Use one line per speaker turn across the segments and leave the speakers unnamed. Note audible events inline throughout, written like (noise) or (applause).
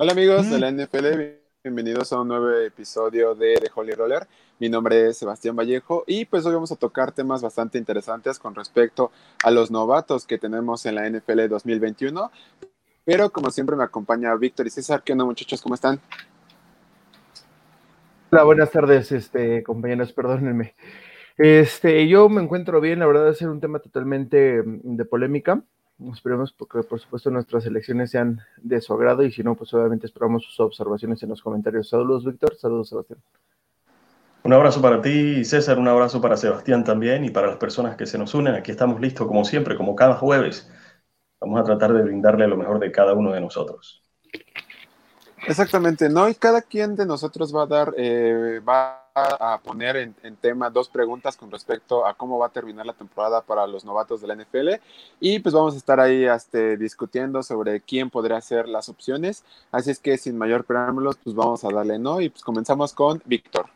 Hola amigos de la NFL, bienvenidos a un nuevo episodio de The Holy Roller. Mi nombre es Sebastián Vallejo y pues hoy vamos a tocar temas bastante interesantes con respecto a los novatos que tenemos en la NFL 2021. Pero como siempre me acompaña Víctor y César. ¿Qué onda muchachos? ¿Cómo están?
Hola, buenas tardes, este, compañeros, perdónenme. Este, yo me encuentro bien, la verdad es un tema totalmente mm, de polémica. Esperemos porque, por supuesto, nuestras elecciones sean de su agrado y si no, pues obviamente esperamos sus observaciones en los comentarios. Saludos, Víctor. Saludos, Sebastián.
Un abrazo para ti, César. Un abrazo para Sebastián también y para las personas que se nos unen. Aquí estamos listos, como siempre, como cada jueves. Vamos a tratar de brindarle lo mejor de cada uno de nosotros.
Exactamente, ¿no? Y cada quien de nosotros va a dar, eh, va a poner en, tema dos preguntas con respecto a cómo va a terminar la temporada para los novatos de la NFL y pues vamos a estar ahí este, discutiendo sobre quién podría ser las opciones. Así es que sin mayor preámbulos, pues vamos a darle, ¿no? Y pues comenzamos con Víctor.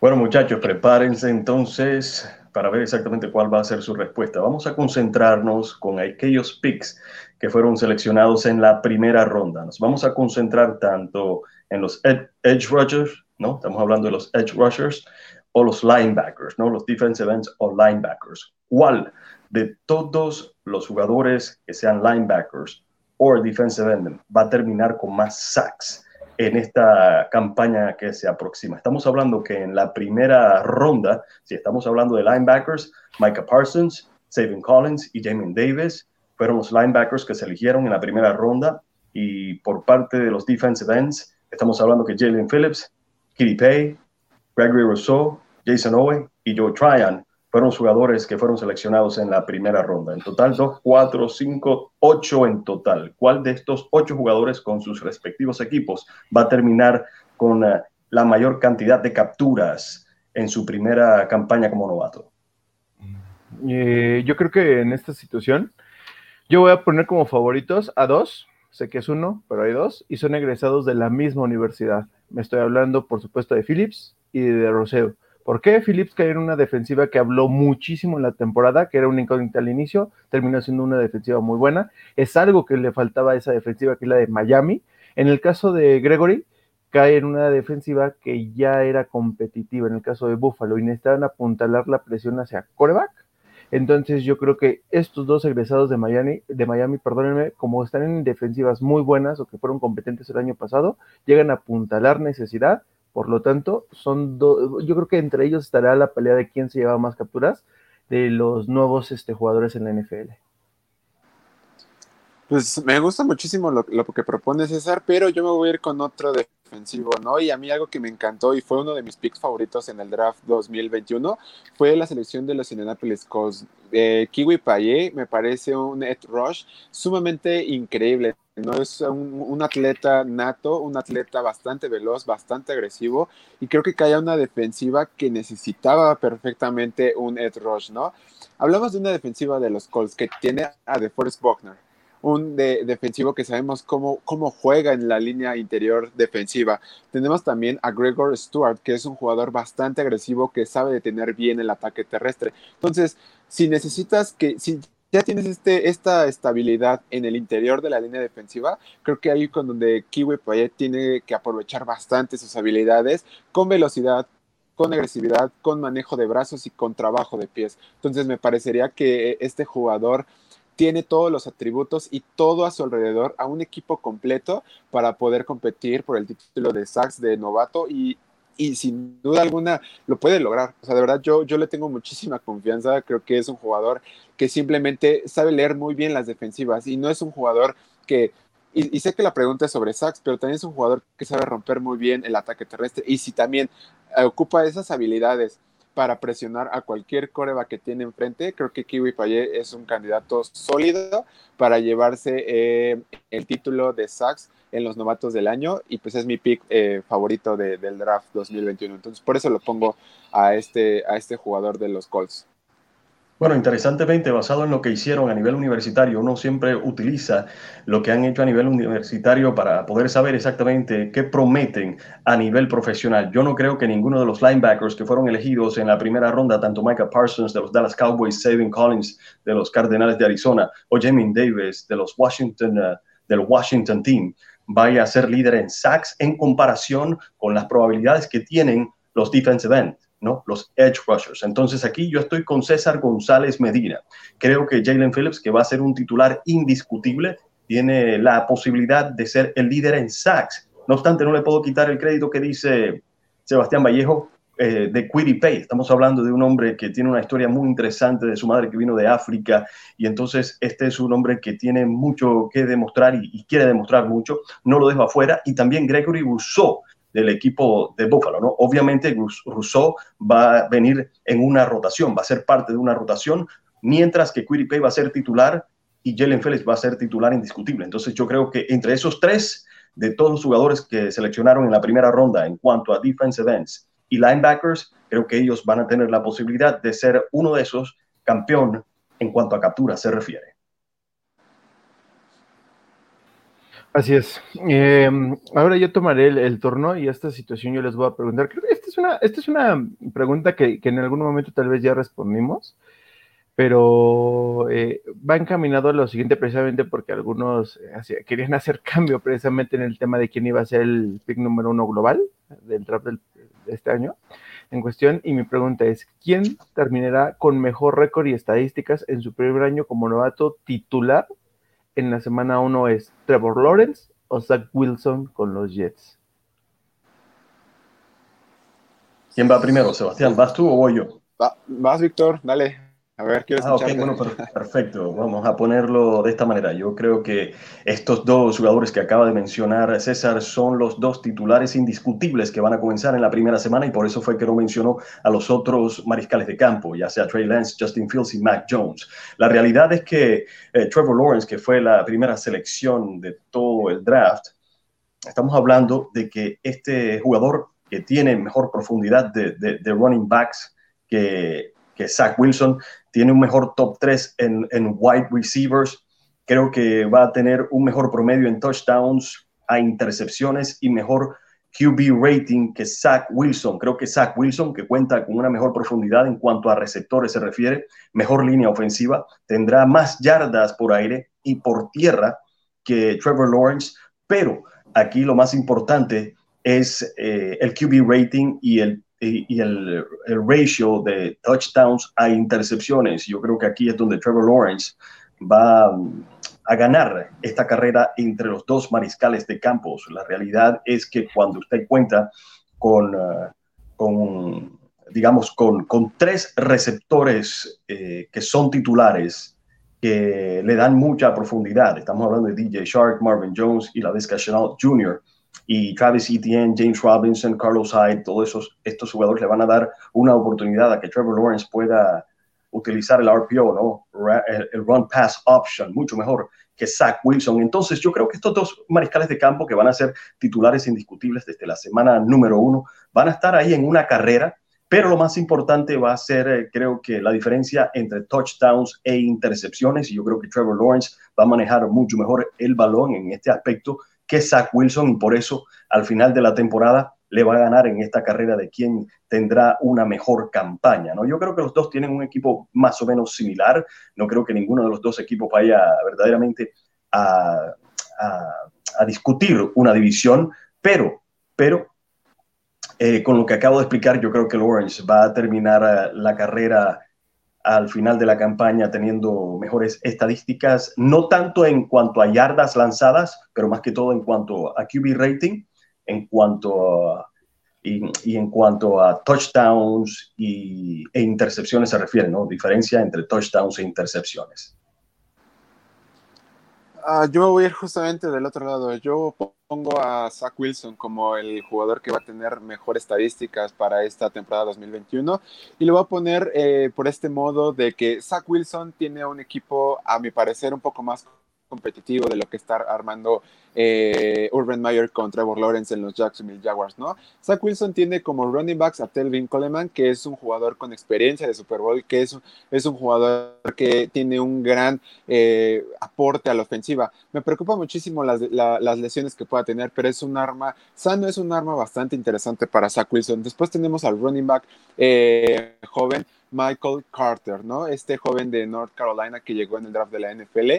Bueno, muchachos, prepárense entonces para ver exactamente cuál va a ser su respuesta. Vamos a concentrarnos con aquellos picks que fueron seleccionados en la primera ronda. Nos vamos a concentrar tanto en los edge rushers ¿no? Estamos hablando de los edge rushers o los linebackers, ¿no? Los defensive ends o linebackers. ¿Cuál de todos los jugadores que sean linebackers o defensive end va a terminar con más sacks en esta campaña que se aproxima? Estamos hablando que en la primera ronda, si estamos hablando de linebackers, Micah Parsons, Savin Collins y Jamin Davis fueron los linebackers que se eligieron en la primera ronda y por parte de los defensive ends, estamos hablando que Jalen Phillips, Kitty Pay, Gregory Rousseau, Jason Owe y Joe Tryon fueron jugadores que fueron seleccionados en la primera ronda. En total, 2, 4, 5, 8 en total. ¿Cuál de estos ocho jugadores con sus respectivos equipos va a terminar con uh, la mayor cantidad de capturas en su primera campaña como novato?
Eh, yo creo que en esta situación, yo voy a poner como favoritos a dos, sé que es uno, pero hay dos, y son egresados de la misma universidad. Me estoy hablando, por supuesto, de Phillips y de Roseo. ¿Por qué Phillips cayó en una defensiva que habló muchísimo en la temporada, que era una incógnita al inicio, terminó siendo una defensiva muy buena? Es algo que le faltaba a esa defensiva, que es la de Miami. En el caso de Gregory, cae en una defensiva que ya era competitiva, en el caso de Buffalo, y necesitaban apuntalar la presión hacia coreback entonces yo creo que estos dos egresados de Miami, de Miami, perdónenme, como están en defensivas muy buenas o que fueron competentes el año pasado, llegan a apuntalar necesidad. Por lo tanto, son yo creo que entre ellos estará la pelea de quién se lleva más capturas de los nuevos este, jugadores en la NFL.
Pues me gusta muchísimo lo, lo, que propone César, pero yo me voy a ir con otro ¿no? Y a mí algo que me encantó y fue uno de mis picks favoritos en el draft 2021 fue la selección de los Indianapolis Colts. Eh, Kiwi Paye me parece un edge rush sumamente increíble. No es un, atleta nato, un atleta bastante veloz, bastante agresivo y creo que caía una defensiva que necesitaba perfectamente un edge rush, ¿no? Hablamos de una defensiva de los Colts que tiene a DeForest Buckner, un defensivo que sabemos cómo, cómo juega en la línea interior defensiva. Tenemos también a Gregor Stewart, que es un jugador bastante agresivo que sabe detener bien el ataque terrestre. Entonces, si necesitas que, si ya tienes este, esta estabilidad en el interior de la línea defensiva, creo que ahí con donde Kiwi Payet tiene que aprovechar bastante sus habilidades con velocidad, con agresividad, con manejo de brazos y con trabajo de pies. Entonces me parecería que este jugador tiene todos los atributos y todo a su alrededor, a un equipo completo para poder competir por el título de Sachs de novato y, y sin duda alguna lo puede lograr. O sea, de verdad yo, yo le tengo muchísima confianza, creo que es un jugador que simplemente sabe leer muy bien las defensivas y no es un jugador que... Y, sé que la pregunta es sobre Sachs, pero también es un jugador que sabe romper muy bien el ataque terrestre y si también ocupa esas habilidades para presionar a cualquier coreba que tiene enfrente. Creo que Kiwi Payet es un candidato sólido para llevarse eh, el título de Sachs en los novatos del año y pues es mi pick eh, favorito del draft 2021. Entonces por eso lo pongo a este, a este jugador de los Colts.
Bueno, interesantemente, basado en lo que hicieron a nivel universitario, uno siempre utiliza lo que han hecho a nivel universitario para poder saber exactamente qué prometen a nivel profesional. Yo no creo que ninguno de los linebackers que fueron elegidos en la primera ronda, tanto Micah Parsons de los Dallas Cowboys, Savin Collins de los Cardenales de Arizona o Jamin Davis de los Washington uh, del Washington Team vaya a ser líder en sacks en comparación con las probabilidades que tienen los defensive end, Los edge rushers. Entonces aquí yo estoy con César González Medina. Creo que Jalen Phillips, que va a ser un titular indiscutible, tiene la posibilidad de ser el líder en sacks. No obstante, no le puedo quitar el crédito que dice Sebastián Vallejo eh, de Quiddy Pay. Estamos hablando de un hombre que tiene una historia muy interesante de su madre que vino de África y entonces este es un hombre que tiene mucho que demostrar y, quiere demostrar mucho. No lo dejo afuera. Y también Gregory Rousseau del equipo de Buffalo, ¿no? Obviamente Rousseau va a venir en una rotación, va a ser parte de una rotación, mientras que Quiddy Pay va a ser titular y Jalen Phillips va a ser titular indiscutible. Entonces yo creo que entre esos tres, de todos los jugadores que seleccionaron en la primera ronda en cuanto a defensive ends y linebackers, creo que ellos van a tener la posibilidad de ser uno de esos campeón en cuanto a captura se refiere.
Así es. Em, ahora yo tomaré el, torno y esta situación yo les voy a preguntar. Creo que esta es una, esta es una pregunta que, que en algún momento tal vez ya respondimos, pero eh, va encaminado a lo siguiente precisamente porque algunos eh, querían hacer (laughs) cambio precisamente en el tema de quién iba a ser el pick número uno global del draft de este año en cuestión y mi pregunta es, ¿quién terminará con mejor récord y estadísticas en su primer año como novato titular en la semana uno es Trevor Lawrence o Zach Wilson con los Jets?
¿Quién va primero, Sebastián? ¿Vas tú o voy yo?
vas, Víctor, dale. A ver, quiero ah,
bueno, perfecto. Vamos a ponerlo de esta manera. Yo creo que estos dos jugadores que acaba de mencionar César son los dos titulares indiscutibles que van a comenzar en la primera semana y por eso fue que no mencionó a los otros mariscales de campo, ya sea Trey Lance, Justin Fields y Mac Jones. La realidad es que eh, Trevor Lawrence, que fue la primera selección de todo el draft, estamos hablando de que este jugador que tiene mejor profundidad de, de running backs que que Zach Wilson tiene un mejor top 3 en, en wide receivers. Creo que va a tener un mejor promedio en touchdowns a intercepciones y mejor QB rating que Zach Wilson. Creo que Zach Wilson, que cuenta con una mejor profundidad en cuanto a receptores se refiere, mejor línea ofensiva, tendrá más yardas por aire y por tierra que Trevor Lawrence, pero aquí lo más importante es eh, el QB rating y el y, el, ratio de touchdowns a intercepciones. Yo creo que aquí es donde Trevor Lawrence va mm, a ganar esta carrera entre los dos mariscales de campos. La realidad es que cuando usted cuenta con, uh, digamos, con, con, tres receptores eh, que son titulares, que le dan mucha profundidad. Estamos hablando de DJ Shark, Marvin Jones y la Vizca Chanel Jr y Travis Etienne, James Robinson, Carlos Hyde, todos esos, estos jugadores le van a dar una oportunidad a que Trevor Lawrence pueda utilizar el RPO. El, run pass option, mucho mejor que Zach Wilson. Entonces, yo creo que estos dos mariscales de campo que van a ser titulares indiscutibles desde la semana número uno van a estar ahí en una carrera, pero lo más importante va a ser, eh, creo que la diferencia entre touchdowns e intercepciones. Y yo creo que Trevor Lawrence va a manejar mucho mejor el balón en este aspecto que Zach Wilson y por eso al final de la temporada le va a ganar en esta carrera de quién tendrá una mejor campaña. ¿no? Yo creo que los dos tienen un equipo más o menos similar. No creo que ninguno de los dos equipos vaya verdaderamente a, discutir una división, pero, pero eh, con lo que acabo de explicar, yo creo que Lawrence va a terminar eh, la carrera al final de la campaña teniendo mejores estadísticas, no tanto en cuanto a yardas lanzadas, pero más que todo en cuanto a QB rating, en cuanto a, y, en cuanto a touchdowns y, e intercepciones se refiere, ¿no? Diferencia entre touchdowns e intercepciones.
Ah, yo me voy a ir justamente del otro lado. Yo pongo a Zach Wilson como el jugador que va a tener mejores estadísticas para esta temporada 2021 y lo voy a poner eh, por este modo de que Zach Wilson tiene un equipo, a mi parecer, un poco más competitivo de lo que está armando eh, Urban Meyer con Trevor Lawrence en los Jacksonville Jaguars, ¿no? Zach Wilson tiene como running backs a Telvin Coleman, que es un jugador con experiencia de Super Bowl, que es, es un jugador que tiene un gran eh, aporte a la ofensiva. Me preocupa muchísimo las, las, lesiones que pueda tener, pero es un arma, sano es un arma bastante interesante para Zach Wilson. Después tenemos al running back eh, joven Michael Carter, ¿no? Este joven de North Carolina que llegó en el draft de la NFL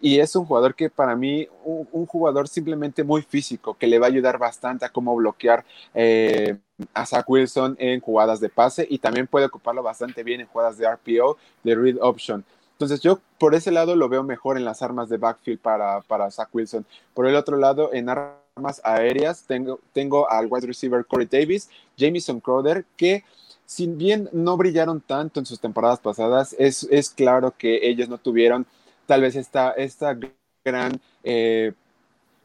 y es un jugador que para mí, un, jugador simplemente muy físico, que le va a ayudar bastante a cómo bloquear eh, a Zach Wilson en jugadas de pase y también puede ocuparlo bastante bien en jugadas de RPO, de read option. Entonces yo por ese lado lo veo mejor en las armas de backfield para, para Zach Wilson. Por el otro lado, en armas aéreas tengo, tengo al wide receiver Corey Davis, Jamison Crowder, que si bien no brillaron tanto en sus temporadas pasadas, es, es claro que ellos no tuvieron tal vez esta, esta gran eh,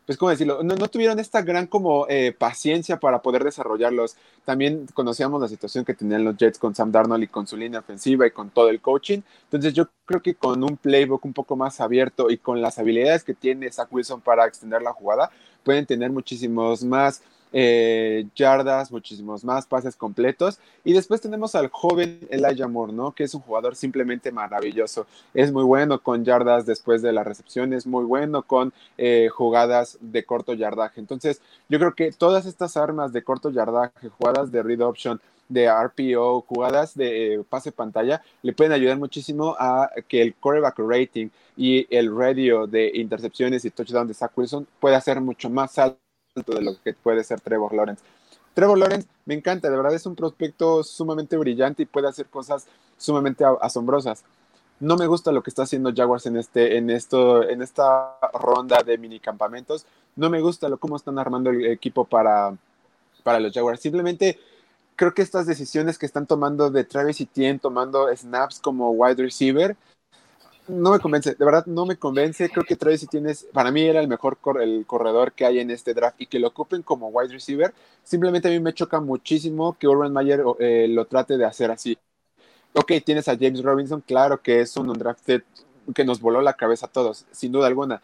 pues, ¿cómo decirlo? No, tuvieron esta gran como eh, paciencia para poder desarrollarlos. También conocíamos la situación que tenían los Jets con Sam Darnold y con su línea ofensiva y con todo el coaching. Entonces yo creo que con un playbook un poco más abierto y con las habilidades que tiene Zach Wilson para extender la jugada, pueden tener muchísimos más eh, yardas, muchísimos más pases completos. Y después tenemos al joven Elijah Moore, ¿no? Que es un jugador simplemente maravilloso. Es muy bueno con yardas después de la recepción, es muy bueno con eh, jugadas de corto yardaje. Entonces, yo creo que todas estas armas de corto yardaje, jugadas de read option, de RPO, jugadas de eh, pase pantalla, le pueden ayudar muchísimo a que el quarterback rating y el radio de intercepciones y touchdown de Zach Wilson pueda ser mucho más alto de lo que puede ser Trevor Lawrence. Trevor Lawrence me encanta, de verdad es un prospecto sumamente brillante y puede hacer cosas sumamente asombrosas. No me gusta lo que está haciendo Jaguars en, este, en, esto, en esta ronda de mini campamentos. No me gusta lo, cómo están armando el equipo para, para los Jaguars. Simplemente creo que estas decisiones que están tomando de Travis Etienne, tomando snaps como wide receiver, no me convence, de verdad no me convence. Creo que Travis tienes, para mí era el mejor el corredor que hay en este draft y que lo ocupen como wide receiver. Simplemente a mí me choca muchísimo que Urban Mayer eh, lo trate de hacer así. Ok, tienes a James Robinson, claro que es un undrafted que nos voló la cabeza a todos, sin duda alguna.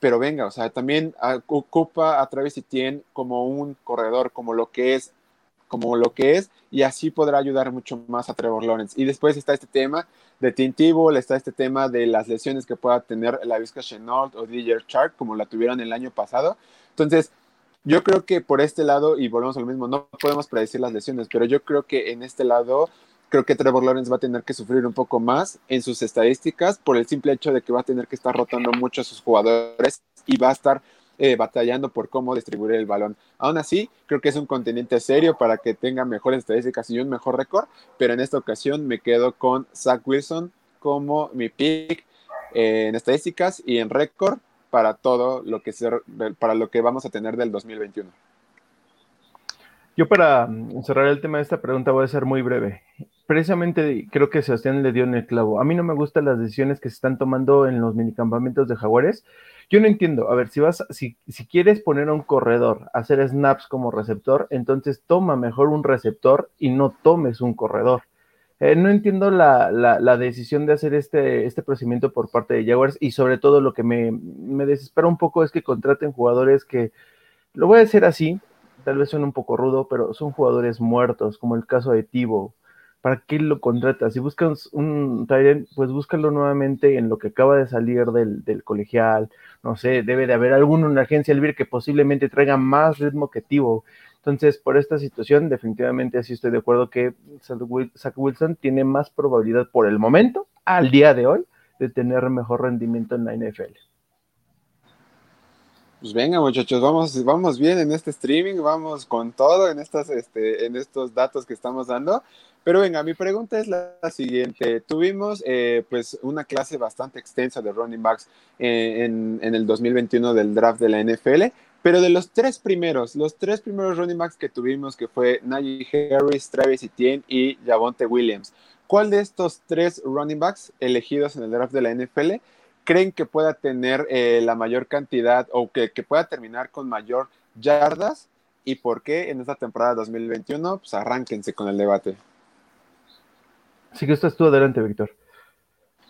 Pero venga, o sea, también ocupa a Travis Etienne como un corredor, como lo que es como lo que es y así podrá ayudar mucho más a Trevor Lawrence. Y después está este tema de Tim está este tema de las lesiones que pueda tener la Vizca Chenault o DJ Shark como la tuvieron el año pasado. Entonces, yo creo que por este lado, y volvemos a lo mismo, no podemos predecir las lesiones, pero yo creo que en este lado, creo que Trevor Lawrence va a tener que sufrir un poco más en sus estadísticas por el simple hecho de que va a tener que estar rotando mucho a sus jugadores y va a estar eh, batallando por cómo distribuir el balón. Aún así, creo que es un contendiente serio para que tenga mejores estadísticas y un mejor récord, pero en esta ocasión me quedo con Zach Wilson como mi pick eh, en estadísticas y en récord para todo lo que para lo que vamos a tener del 2021.
Yo para mm, cerrar el tema de esta pregunta voy a ser muy breve. Precisamente creo que Sebastián le dio en el clavo. A mí no me gustan las decisiones que se están tomando en los minicampamentos de Jaguares yo no entiendo. A ver, si vas, si, si quieres poner a un corredor hacer snaps como receptor, entonces toma mejor un receptor y no tomes un corredor. Eh, no entiendo la, la, decisión de hacer este, este procedimiento por parte de Jaguars y sobre todo lo que me, me desespera un poco es que contraten jugadores que, lo voy a decir así, tal vez suene un poco rudo, pero son jugadores muertos, como el caso de Tivo, ¿para qué lo contratas? Si buscas un Tyrant, pues búscalo nuevamente en lo que acaba de salir del, colegial. No sé, debe de haber alguno en la agencia libre que posiblemente traiga más ritmo que Tivo. Entonces, por esta situación, definitivamente así estoy de acuerdo que Zach Wilson tiene más probabilidad por el momento, al día de hoy, de tener mejor rendimiento en la NFL.
Pues venga, muchachos, vamos, vamos bien en este streaming, vamos con todo en, estas, este, en estos datos que estamos dando. Pero venga, mi pregunta es la, siguiente. Tuvimos eh, pues una clase bastante extensa de running backs eh, en, en, el 2021 del draft de la NFL, pero de los tres primeros, los tres primeros running backs que tuvimos, que fue Najee Harris, Travis Etienne y Javonte Williams, ¿cuál de estos tres running backs elegidos en el draft de la NFL creen que pueda tener eh, la mayor cantidad o que, pueda terminar con mayor yardas y por qué en esta temporada 2021, pues arránquense con el debate.
Sí que estás tú adelante, Víctor.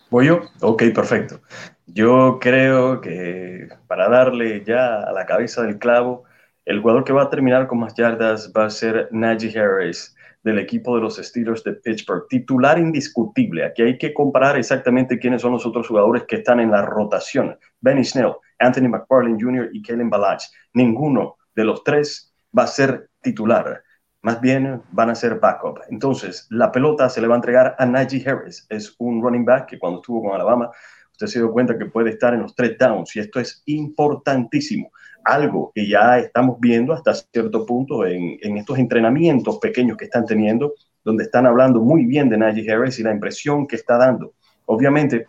¿Voy yo? Ok, perfecto. Yo creo que para darle ya a la cabeza del clavo, el jugador que va a terminar con más yardas va a ser Najee Harris del equipo de los Steelers de Pittsburgh. Titular indiscutible. Aquí hay que comparar exactamente quiénes son los otros jugadores que están en la rotación. Benny Snell, Anthony McFarlane Jr. y Kellen Balach. Ninguno de los tres va a ser titular. más bien van a ser backup. Entonces, la pelota se le va a entregar a Najee Harris. Es un running back que cuando estuvo con Alabama, usted se dio cuenta que puede estar en los tres downs y esto es importantísimo. Algo que ya estamos viendo hasta cierto punto en, en estos entrenamientos pequeños que están teniendo, donde están hablando muy bien de Najee Harris y la impresión que está dando. Obviamente,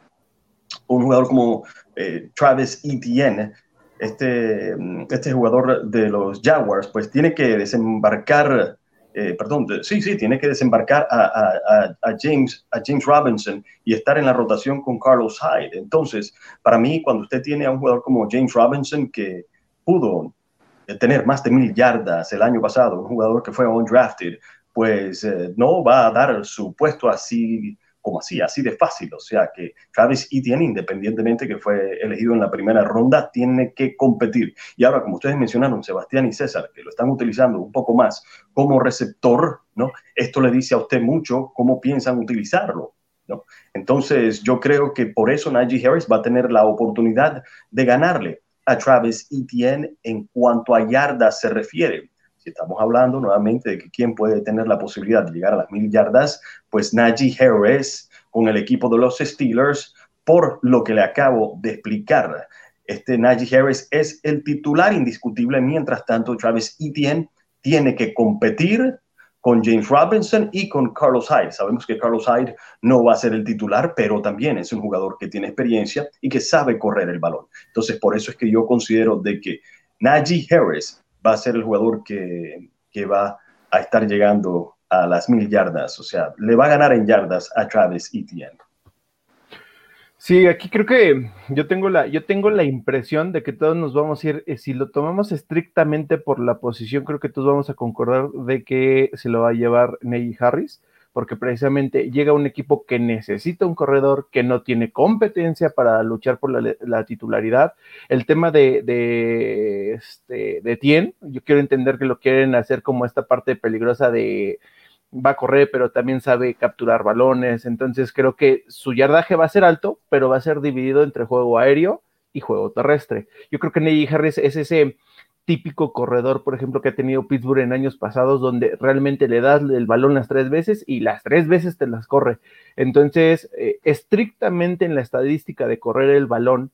un jugador como eh, Travis Etienne este, este jugador de los Jaguars, pues tiene que desembarcar eh, perdón, sí, sí, tiene que desembarcar a, James, a James Robinson y estar en la rotación con Carlos Hyde. Entonces, para mí, cuando usted tiene a un jugador como James Robinson que pudo tener más de mil yardas el año pasado, un jugador que fue undrafted, pues eh, no va a dar su puesto así como así, así de fácil. O sea que Travis Etienne, independientemente que fue elegido en la primera ronda, tiene que competir. Y ahora, como ustedes mencionaron, Sebastián y César, que lo están utilizando un poco más como receptor, ¿no? Esto le dice a usted mucho cómo piensan utilizarlo. ¿no? Entonces, yo creo que por eso Najee Harris va a tener la oportunidad de ganarle a Travis Etienne en cuanto a yardas se refiere. Si estamos hablando nuevamente de que quién puede tener la posibilidad de llegar a las mil yardas, pues Najee Harris con el equipo de los Steelers, por lo que le acabo de explicar. Este Najee Harris es el titular indiscutible, mientras tanto Travis Etienne tiene que competir con James Robinson y con Carlos Hyde. Sabemos que Carlos Hyde no va a ser el titular, pero también es un jugador que tiene experiencia y que sabe correr el balón. Entonces, por eso es que yo considero de que Najee Harris va a ser el jugador que, que va a estar llegando a las mil yardas. O sea, le va a ganar en yardas a Travis Etienne.
Sí, aquí creo que yo tengo la, yo tengo la impresión de que todos nos vamos a ir, eh, si lo tomamos estrictamente por la posición, creo que todos vamos a concordar de que se lo va a llevar Ney Harris porque precisamente llega un equipo que necesita un corredor, que no tiene competencia para luchar por la, titularidad. El tema de, de, este, de Tien, yo quiero entender que lo quieren hacer como esta parte peligrosa de va a correr, pero también sabe capturar balones. Entonces creo que su yardaje va a ser alto, pero va a ser dividido entre juego aéreo y juego terrestre. Yo creo que Neji Harris es ese típico corredor, por ejemplo, que ha tenido Pittsburgh en años pasados, donde realmente le das el balón las tres veces y las tres veces te las corre. Entonces, eh, estrictamente en la estadística de correr el balón,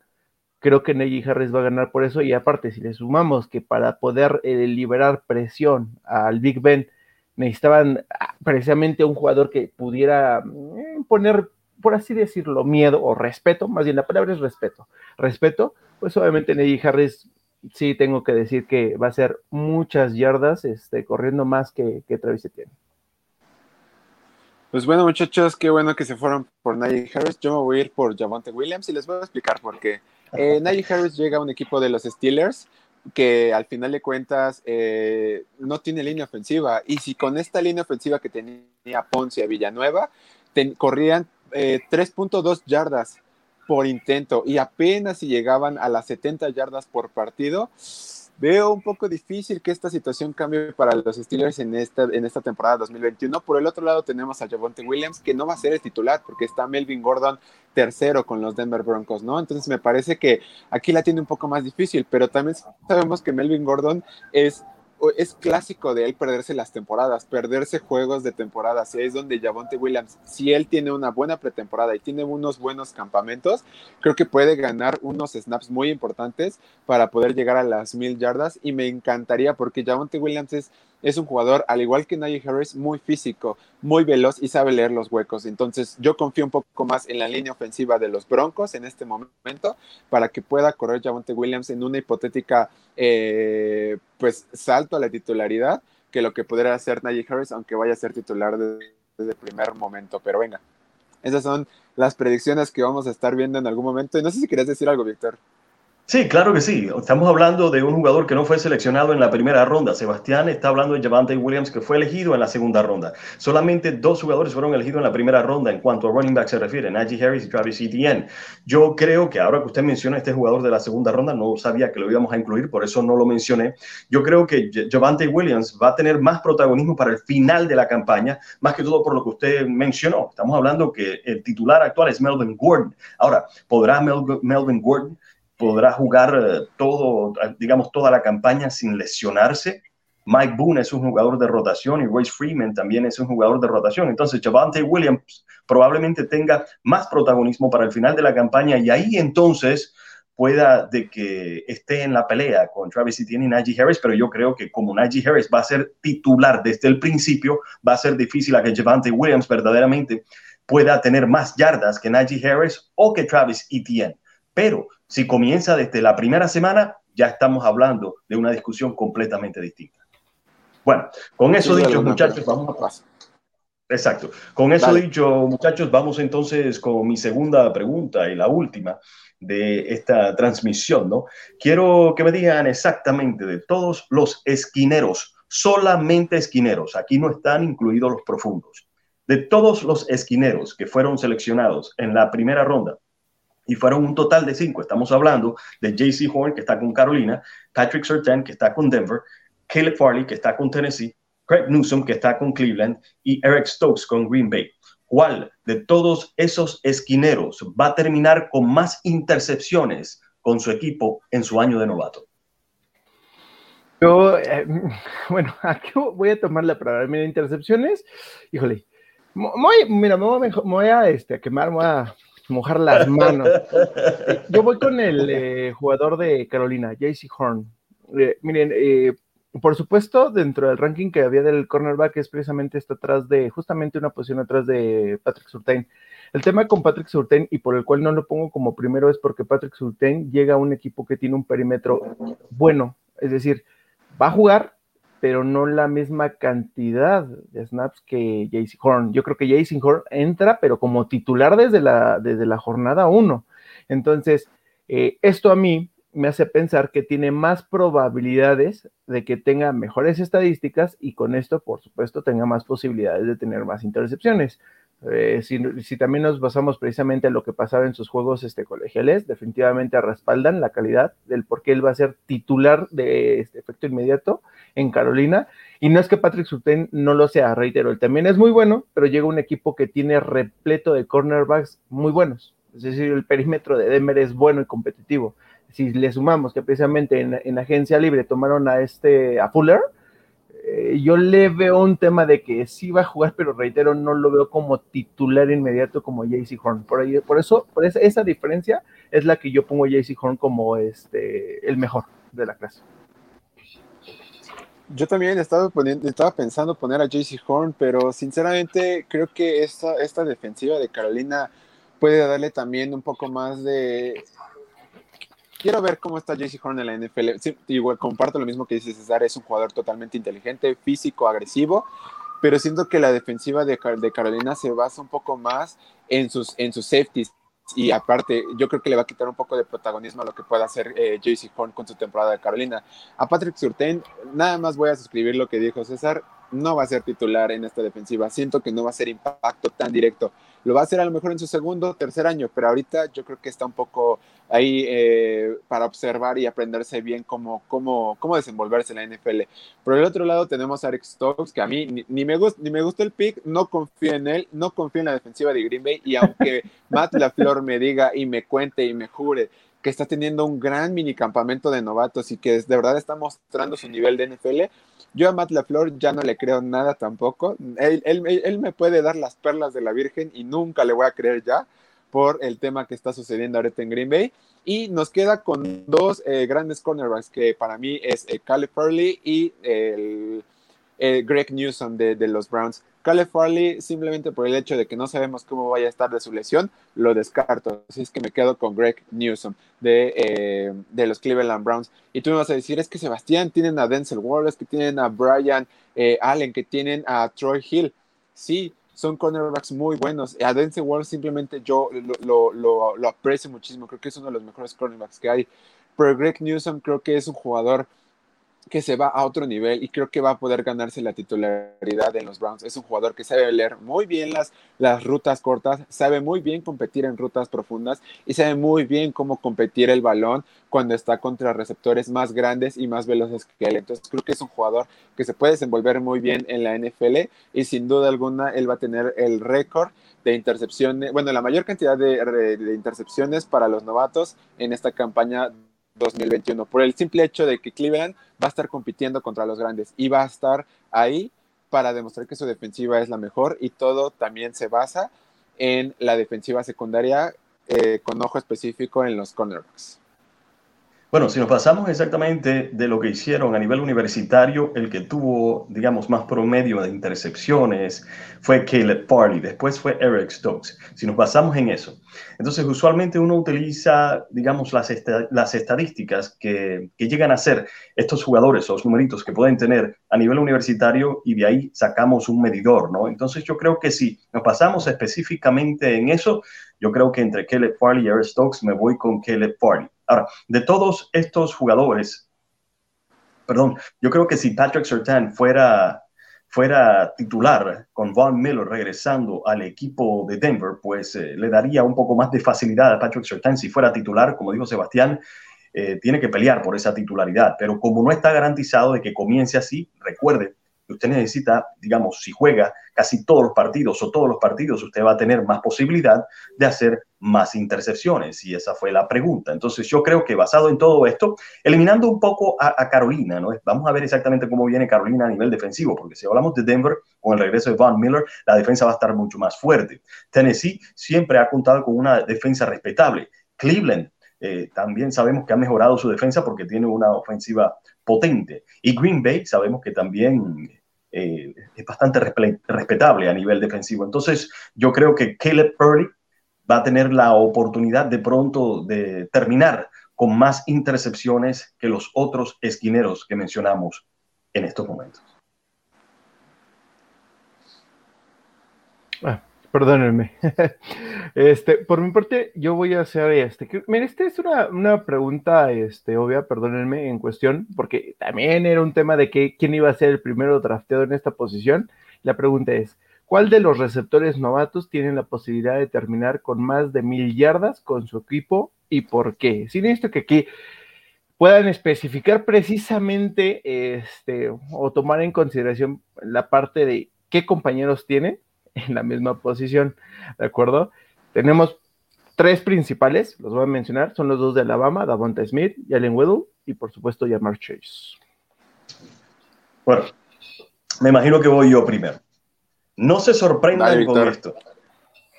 creo que Neji Harris va a ganar por eso. Y aparte, si le sumamos que para poder eh, liberar presión al Big Ben, necesitaban ah, precisamente un jugador que pudiera mm, poner, por así decirlo, miedo o respeto, más bien la palabra es respeto. Respeto, pues obviamente Neji Harris sí tengo que decir que va a ser muchas yardas, este, corriendo más que, que Travis Etienne.
Pues bueno, muchachos, qué bueno que se fueron por Najee Harris. Yo me voy a ir por Javante Williams y les voy a explicar por qué. Eh, (laughs) Najee Harris llega a un equipo de los Steelers que al final de cuentas eh, no tiene línea ofensiva. Y si con esta línea ofensiva que tenía Ponce a Villanueva, corrían 3.2 eh, yardas por intento y apenas si llegaban a las 70 yardas por partido, veo un poco difícil que esta situación cambie para los Steelers en esta, en esta temporada 2021. Por el otro lado tenemos a Javonte Williams, que no va a ser el titular porque está Melvin Gordon tercero con los Denver Broncos, ¿no? Entonces me parece que aquí la tiene un poco más difícil, pero también sabemos que Melvin Gordon es es clásico de él perderse las temporadas, perderse juegos de temporada. Si es donde Javonte Williams, si él tiene una buena pretemporada y tiene unos buenos campamentos, creo que puede ganar unos snaps muy importantes para poder llegar a las mil yardas. Y me encantaría porque Javonte Williams es es un jugador, al igual que Najee Harris, muy físico, muy veloz y sabe leer los huecos. Entonces, yo confío un poco más en la línea ofensiva de los Broncos en este momento para que pueda correr Javonte Williams en una hipotética, eh, pues, salto a la titularidad que lo que podría hacer Najee Harris, aunque vaya a ser titular desde, el primer momento. Pero venga, esas son las predicciones que vamos a estar viendo en algún momento. Y no sé si querías decir algo, Víctor.
Sí, claro que sí. Estamos hablando de un jugador que no fue seleccionado en la primera ronda. Sebastián está hablando de Javante Williams, que fue elegido en la segunda ronda. Solamente dos jugadores fueron elegidos en la primera ronda en cuanto a running back se refiere, Najee Harris y Travis Etienne. Yo creo que ahora que usted menciona este jugador de la segunda ronda, no sabía que lo íbamos a incluir, por eso no lo mencioné. Yo creo que Javante Williams va a tener más protagonismo para el final de la campaña, más que todo por lo que usted mencionó. Estamos hablando que el titular actual es Melvin Gordon. Ahora, ¿podrá Melvin Gordon podrá jugar eh, todo, digamos, toda la campaña sin lesionarse. Mike Boone es un jugador de rotación y Royce Freeman también es un jugador de rotación. Entonces, Javante Williams probablemente tenga más protagonismo para el final de la campaña y ahí entonces pueda de que esté en la pelea con Travis Etienne y Najee Harris, pero yo creo que como Najee Harris va a ser titular desde el principio, va a ser difícil a que Javante Williams verdaderamente pueda tener más yardas que Najee Harris o que Travis Etienne. Pero si comienza desde la primera semana, ya estamos hablando de una discusión completamente distinta. Bueno, con eso dicho, muchachos, vamos a pasar. Exacto. Con eso dicho, muchachos, vamos entonces con mi segunda pregunta y la última de esta transmisión, ¿no? Quiero que me digan exactamente de todos los esquineros, solamente esquineros, aquí no están incluidos los profundos, de todos los esquineros que fueron seleccionados en la primera ronda, y fueron un total de cinco. Estamos hablando de JC Horn, que está con Carolina, Patrick Surtain, que está con Denver, Caleb Farley, que está con Tennessee, Craig Newsom, que está con Cleveland, y Eric Stokes con Green Bay. ¿Cuál de todos esos esquineros va a terminar con más intercepciones con su equipo en su año de novato?
Yo, eh, (laughs) bueno, (laughs) aquí voy a tomar la palabra. Mira, intercepciones, híjole, mira, me voy, a, este, a quemar, me voy a mojar las manos. (laughs) Yo voy con el eh, jugador de Carolina, JC Horn. Eh, miren, por supuesto, dentro del ranking que había del cornerback es precisamente está atrás de, justamente una posición atrás de Patrick Surtain. El tema con Patrick Surtain y por el cual no lo pongo como primero es porque Patrick Surtain llega a un equipo que tiene un perímetro bueno, es decir, va a jugar, pero no la misma cantidad de snaps que JC Horn. Yo creo que JC Horn entra, pero como titular desde la, desde la jornada 1. Entonces, eh, esto a mí me hace pensar que tiene más probabilidades de que tenga mejores estadísticas y con esto, por supuesto, tenga más posibilidades de tener más intercepciones. Eh, si, también nos basamos precisamente en lo que pasaba en sus juegos este, colegiales, definitivamente respaldan la calidad del por qué él va a ser titular de este efecto inmediato en Carolina. Y no es que Patrick Surtain no lo sea, reitero, él también es muy bueno, pero llega un equipo que tiene repleto de cornerbacks muy buenos. Es decir, el perímetro de Denver es bueno y competitivo si le sumamos que precisamente en, agencia libre tomaron a este, a Fuller, eh, yo le veo un tema de que sí va a jugar, pero reitero, no lo veo como titular inmediato como JC Horn. Por, ahí, por eso, por esa, diferencia es la que yo pongo a JC Horn como este, el mejor de la clase.
Yo también estaba, poniendo, estaba pensando poner a JC Horn, pero sinceramente creo que esta, esta defensiva de Carolina puede darle también un poco más de quiero ver cómo está JC Horn en la NFL. igual comparto lo mismo que dice César, es un jugador totalmente inteligente, físico, agresivo, pero siento que la defensiva de, de Carolina se basa un poco más en sus, en sus safeties. Y aparte, yo creo que le va a quitar un poco de protagonismo a lo que pueda hacer eh, JC Horn con su temporada de Carolina. A Patrick Surtain, nada más voy a suscribir lo que dijo César, no va a ser titular en esta defensiva. Siento que no va a ser impacto tan directo. Lo va a hacer a lo mejor en su segundo, tercer año, pero ahorita yo creo que está un poco ahí eh, para observar y aprenderse bien cómo, cómo, cómo desenvolverse en la NFL. Por el otro lado tenemos a Eric Stokes, que a mí ni, me, gusta, ni me gusta el pick, no confío en él, no confío en la defensiva de Green Bay y aunque (laughs) Matt LaFleur me diga y me cuente y me jure que está teniendo un gran mini campamento de novatos y que de verdad está mostrando su nivel de NFL, yo a Matt LaFleur ya no le creo nada tampoco. Él, él, me puede dar las perlas de la Virgen y nunca le voy a creer ya por el tema que está sucediendo ahorita en Green Bay. Y nos queda con dos eh, grandes cornerbacks que para mí es eh, Farley y el, Greg Newsom de los Browns. Caleb Farley, simplemente por el hecho de que no sabemos cómo vaya a estar de su lesión, lo descarto. Así es que me quedo con Greg Newsom de, eh, de los Cleveland Browns. Y tú me vas a decir, es que Sebastián, tienen a Denzel Wallace, que tienen a Brian eh, Allen, que tienen a Troy Hill. Sí, son cornerbacks muy buenos. A Denzel Wallace simplemente yo lo, lo, lo aprecio muchísimo. Creo que es uno de los mejores cornerbacks que hay. Pero Greg Newsom creo que es un jugador que se va a otro nivel y creo que va a poder ganarse la titularidad en los Browns. Es un jugador que sabe leer muy bien las, las rutas cortas, sabe muy bien competir en rutas profundas y sabe muy bien cómo competir el balón cuando está contra receptores más grandes y más veloces que él. Entonces creo que es un jugador que se puede desenvolver muy bien en la NFL y sin duda alguna él va a tener el récord de intercepciones, bueno, la mayor cantidad de, de intercepciones para los novatos en esta campaña 2021, por el simple hecho de que Cleveland va a estar compitiendo contra los grandes y va a estar ahí para demostrar que su defensiva es la mejor y todo también se basa en la defensiva secundaria eh, con ojo específico en los cornerbacks.
Bueno, si nos pasamos exactamente de lo que hicieron a nivel universitario, el que tuvo, digamos, más promedio de intercepciones fue Caleb Party, después fue Eric Stokes. Si nos basamos en eso. Entonces, usualmente uno utiliza, digamos, las, las estadísticas que, que, llegan a ser estos jugadores o los numeritos que pueden tener a nivel universitario y de ahí sacamos un medidor, ¿no? Entonces, yo creo que si nos pasamos específicamente en eso, yo creo que entre Caleb Farley y Eric Stokes me voy con Caleb Farley. Ahora, de todos estos jugadores, perdón, yo creo que si Patrick Sertan fuera, fuera titular con Von Miller regresando al equipo de Denver, pues eh, le daría un poco más de facilidad a Patrick Sertan si fuera titular, como dijo Sebastián. Eh, tiene que pelear por esa titularidad, pero como no está garantizado de que comience así, recuerde usted necesita, digamos, si juega casi todos los partidos o todos los partidos, usted va a tener más posibilidad de hacer más intercepciones. Y esa fue la pregunta. Entonces yo creo que basado en todo esto, eliminando un poco a, Carolina, ¿no? Vamos a ver exactamente cómo viene Carolina a nivel defensivo, porque si hablamos de Denver, con el regreso de Von Miller, la defensa va a estar mucho más fuerte. Tennessee siempre ha contado con una defensa respetable. Cleveland eh, también sabemos que ha mejorado su defensa porque tiene una ofensiva potente. Y Green Bay sabemos que también eh, es bastante respetable a nivel defensivo. Entonces, yo creo que Caleb Purdy va a tener la oportunidad de pronto de terminar con más intercepciones que los otros esquineros que mencionamos en estos momentos.
Ah, perdónenme. (laughs) Este, por mi parte, yo voy a hacer este. Mira, esta es una, una, pregunta este, obvia, perdónenme, en cuestión, porque también era un tema de que, quién iba a ser el primero drafteado en esta posición. La pregunta es: ¿cuál de los receptores novatos tiene la posibilidad de terminar con más de mil yardas con su equipo y por qué? Sin esto que aquí puedan especificar precisamente este, o tomar en consideración la parte de qué compañeros tiene en la misma posición, ¿de acuerdo? Tenemos tres principales, los voy a mencionar, son los dos de Alabama, Davonta Smith, Jalen Weddle y por supuesto Jamar Chase.
Bueno, me imagino que voy yo primero. No se sorprendan con esto,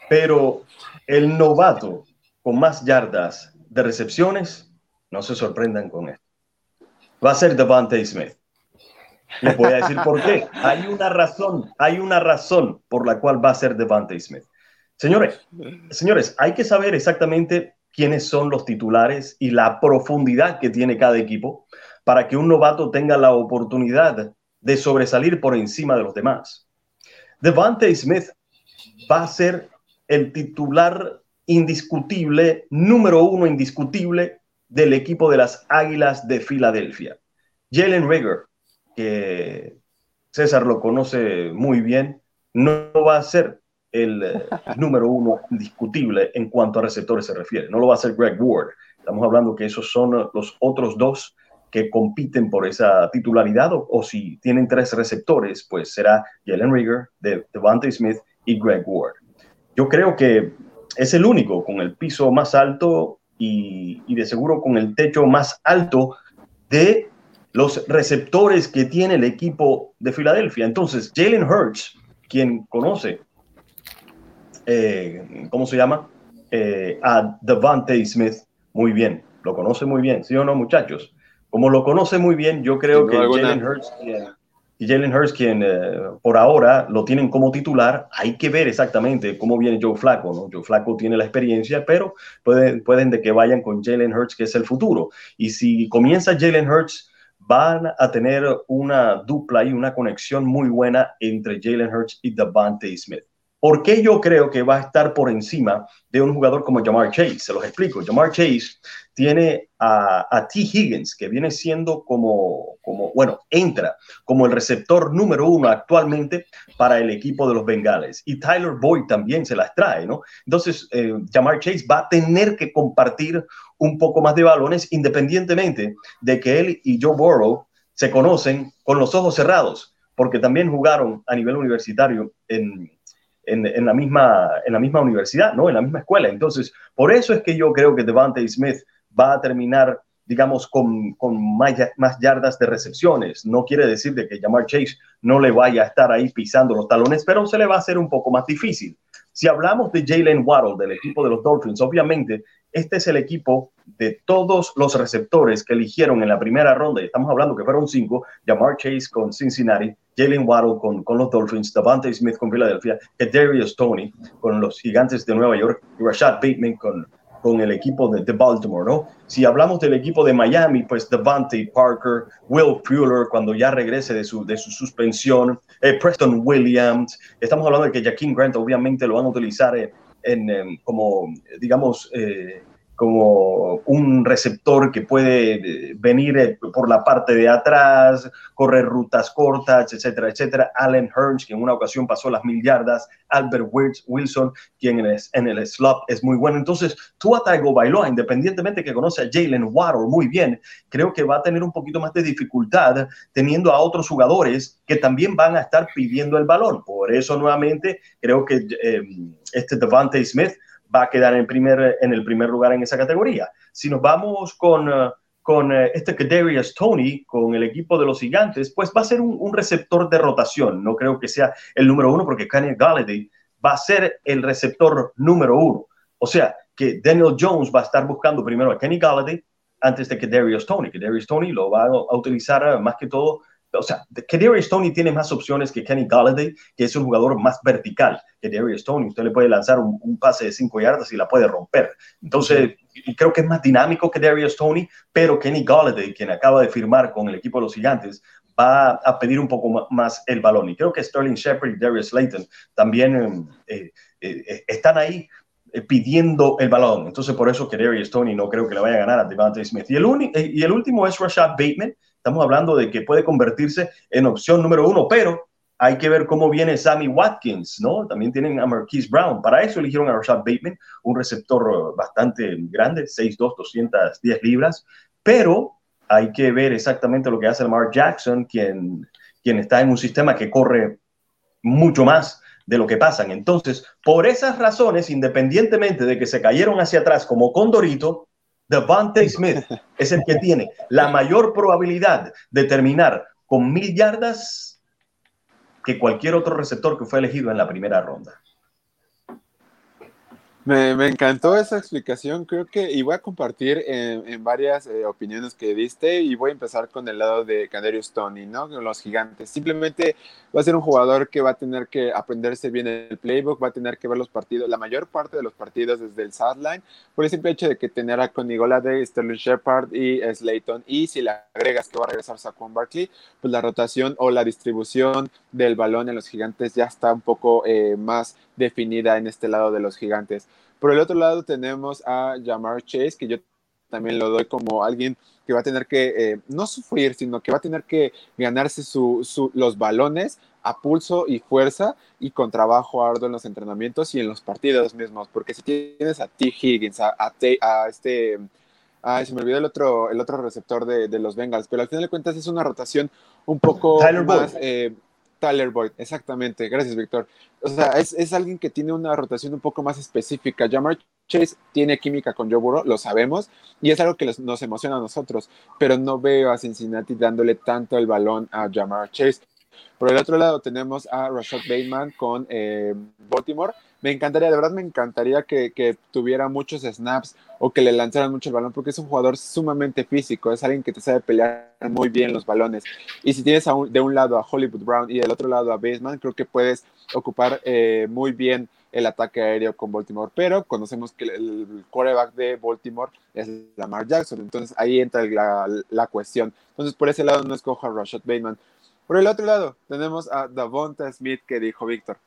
pero el novato con más yardas de recepciones, no se sorprendan con esto. Va a ser Davante Smith. Les voy a decir por qué. Hay una razón, hay una razón por la cual va a ser Devante Smith. Señores, señores, hay que saber exactamente quiénes son los titulares y la profundidad que tiene cada equipo para que un novato tenga la oportunidad de sobresalir por encima de los demás. Devante Smith va a ser el titular indiscutible, número uno indiscutible del equipo de las Águilas de Filadelfia. Jalen Rigger, que César lo conoce muy bien, no va a ser el eh, (laughs) número uno indiscutible en cuanto a receptores se refiere. No lo va a hacer Greg Ward. Estamos hablando que esos son los otros dos que compiten por esa titularidad o, si tienen tres receptores, pues será Jalen Rigger, Devante Smith y Greg Ward. Yo creo que es el único con el piso más alto y, y de seguro con el techo más alto de los receptores que tiene el equipo de Filadelfia. Entonces, Jalen Hurts, quien conoce eh, ¿cómo se llama? Eh, a Devante Smith muy bien. Lo conoce muy bien, ¿sí o no, muchachos? Como lo conoce muy bien, yo creo que Jalen Hurts, y Jalen Hurts, quien eh, por ahora lo tienen como titular, hay que ver exactamente cómo viene Joe Flacco, ¿no? Joe Flacco tiene la experiencia, pero pueden, pueden de que vayan con Jalen Hurts, que es el futuro. Y si comienza Jalen Hurts, van a tener una dupla y una conexión muy buena entre Jalen Hurts y Devante Smith. ¿Por qué yo creo que va a estar por encima de un jugador como Jamar Chase? Se los explico. Jamar Chase tiene a, T. Higgins, que viene siendo como, bueno, entra como el receptor número uno actualmente para el equipo de los Bengales. Y Tyler Boyd también se las trae, ¿no? Entonces, eh, Chase va a tener que compartir un poco más de balones, independientemente de que él y Joe Burrow se conocen con los ojos cerrados, porque también jugaron a nivel universitario en en, la misma, en la misma universidad, ¿no? En la misma escuela. Entonces, por eso es que yo creo que Devante Smith va a terminar digamos, con, con más, más, yardas de recepciones. No quiere decir de que Jamar Chase no le vaya a estar ahí pisando los talones, pero se le va a hacer un poco más difícil. Si hablamos de Jalen Waddle, del equipo de los Dolphins, obviamente este es el equipo de todos los receptores que eligieron en la primera ronda, y estamos hablando que fueron cinco, Jamar Chase con Cincinnati, Jalen Waddle con, con los Dolphins, Davante Smith con Philadelphia, Darius Tony con los Gigantes de Nueva York, y Rashad Bateman con, con el equipo de, de, Baltimore, ¿no? Si hablamos del equipo de Miami, pues Devante Parker, Will Fuller cuando ya regrese de su, de su suspensión, eh, Preston Williams, estamos hablando de que Jaquim Grant obviamente lo van a utilizar en, como, digamos, eh, como un receptor que puede eh, venir eh, por la parte de atrás, correr rutas cortas, etcétera, etcétera. Allen Hurns, que en una ocasión pasó las mil yardas. Albert Wilson, quien en el, slot es muy bueno. Entonces, Tua Tagovailoa, independientemente que conoce a Jalen Waddle muy bien, creo que va a tener un poquito más de dificultad teniendo a otros jugadores que también van a estar pidiendo el balón. Por eso, nuevamente, creo que este Devante Smith va a quedar en, primer, en el primer lugar en esa categoría. Si nos vamos con, uh, con uh, este Kadarius Tony, con el equipo de los gigantes, pues va a ser un, receptor de rotación. No creo que sea el número uno porque Kenny Galladay va a ser el receptor número uno. O sea, que Daniel Jones va a estar buscando primero a Kenny Galladay antes de que Darius Tony, que Darius Tony lo va a utilizar uh, más que todo o sea, que Darius Tony tiene más opciones que Kenny Galladay, que es un jugador más vertical. Que Darius Tony, usted le puede lanzar un, pase de cinco yardas y la puede romper. Entonces, creo que es más dinámico que Darius Tony, pero Kenny Galladay, quien acaba de firmar con el equipo de los Gigantes, va a pedir un poco más el balón. Y creo que Sterling Shepard y Darius Slayton también eh, eh, eh, están ahí pidiendo el balón. Entonces, por eso que Darius Tony no creo que le vaya a ganar a Devante Smith. Y el, y el último es Rashad Bateman, Estamos hablando de que puede convertirse en opción número uno, pero hay que ver cómo viene Sammy Watkins, ¿no? También tienen a Marquise Brown. Para eso eligieron a Rashad Bateman, un receptor bastante grande, 6'2", 210 libras, pero hay que ver exactamente lo que hace Lamar Jackson, quien, quien está en un sistema que corre mucho más de lo que pasan. Entonces, por esas razones, independientemente de que se cayeron hacia atrás como Condorito, Devante (laughs) Smith es el que tiene la mayor probabilidad de terminar con mil yardas que cualquier otro receptor que fue elegido en la primera ronda.
Me, encantó esa explicación, creo que, y voy a compartir en, varias eh, opiniones que diste, y voy a empezar con el lado de Canderius Tony, ¿no? Los gigantes. Simplemente va a ser un jugador que va a tener que aprenderse bien el playbook, va a tener que ver los partidos, la mayor parte de los partidos desde el sideline, por el simple hecho de que tener a Connie de Sterling Shepard y Slayton, y si le agregas que va a regresar Saquon Barkley, pues la rotación o la distribución del balón en los gigantes ya está un poco eh, más definida en este lado de los gigantes. Por el otro lado tenemos a Jamar Chase, que yo también lo doy como alguien que va a tener que eh, no sufrir, sino que va a tener que ganarse los balones a pulso y fuerza y con trabajo arduo en los entrenamientos y en los partidos mismos, porque si tienes a T. Higgins, a, a, este, ay, se me olvidó el otro, el otro receptor de, de, los Bengals, pero al final de cuentas es una rotación un poco más... Eh, Tyler Boyd, exactamente. Gracias, Víctor. O sea, es, alguien que tiene una rotación un poco más específica. Jamar Chase tiene química con Joe Burrow, lo sabemos, y es algo que nos emociona a nosotros, pero no veo a Cincinnati dándole tanto el balón a Jamar Chase. Por el otro lado tenemos a Rashad Bateman con eh, Baltimore. Me encantaría, de verdad me encantaría que, tuviera muchos snaps o que le lanzaran mucho el balón, porque es un jugador sumamente físico, es alguien que te sabe pelear muy bien los balones. Y si tienes de un lado a Hollywood Brown y del otro lado a Bateman, creo que puedes ocupar eh, muy bien el ataque aéreo con Baltimore, pero conocemos que el quarterback de Baltimore es Lamar Jackson, entonces ahí entra la, la cuestión. Entonces por ese lado no escojo a Rashad Bateman. Por el otro lado, tenemos a Davonta Smith que dijo Víctor.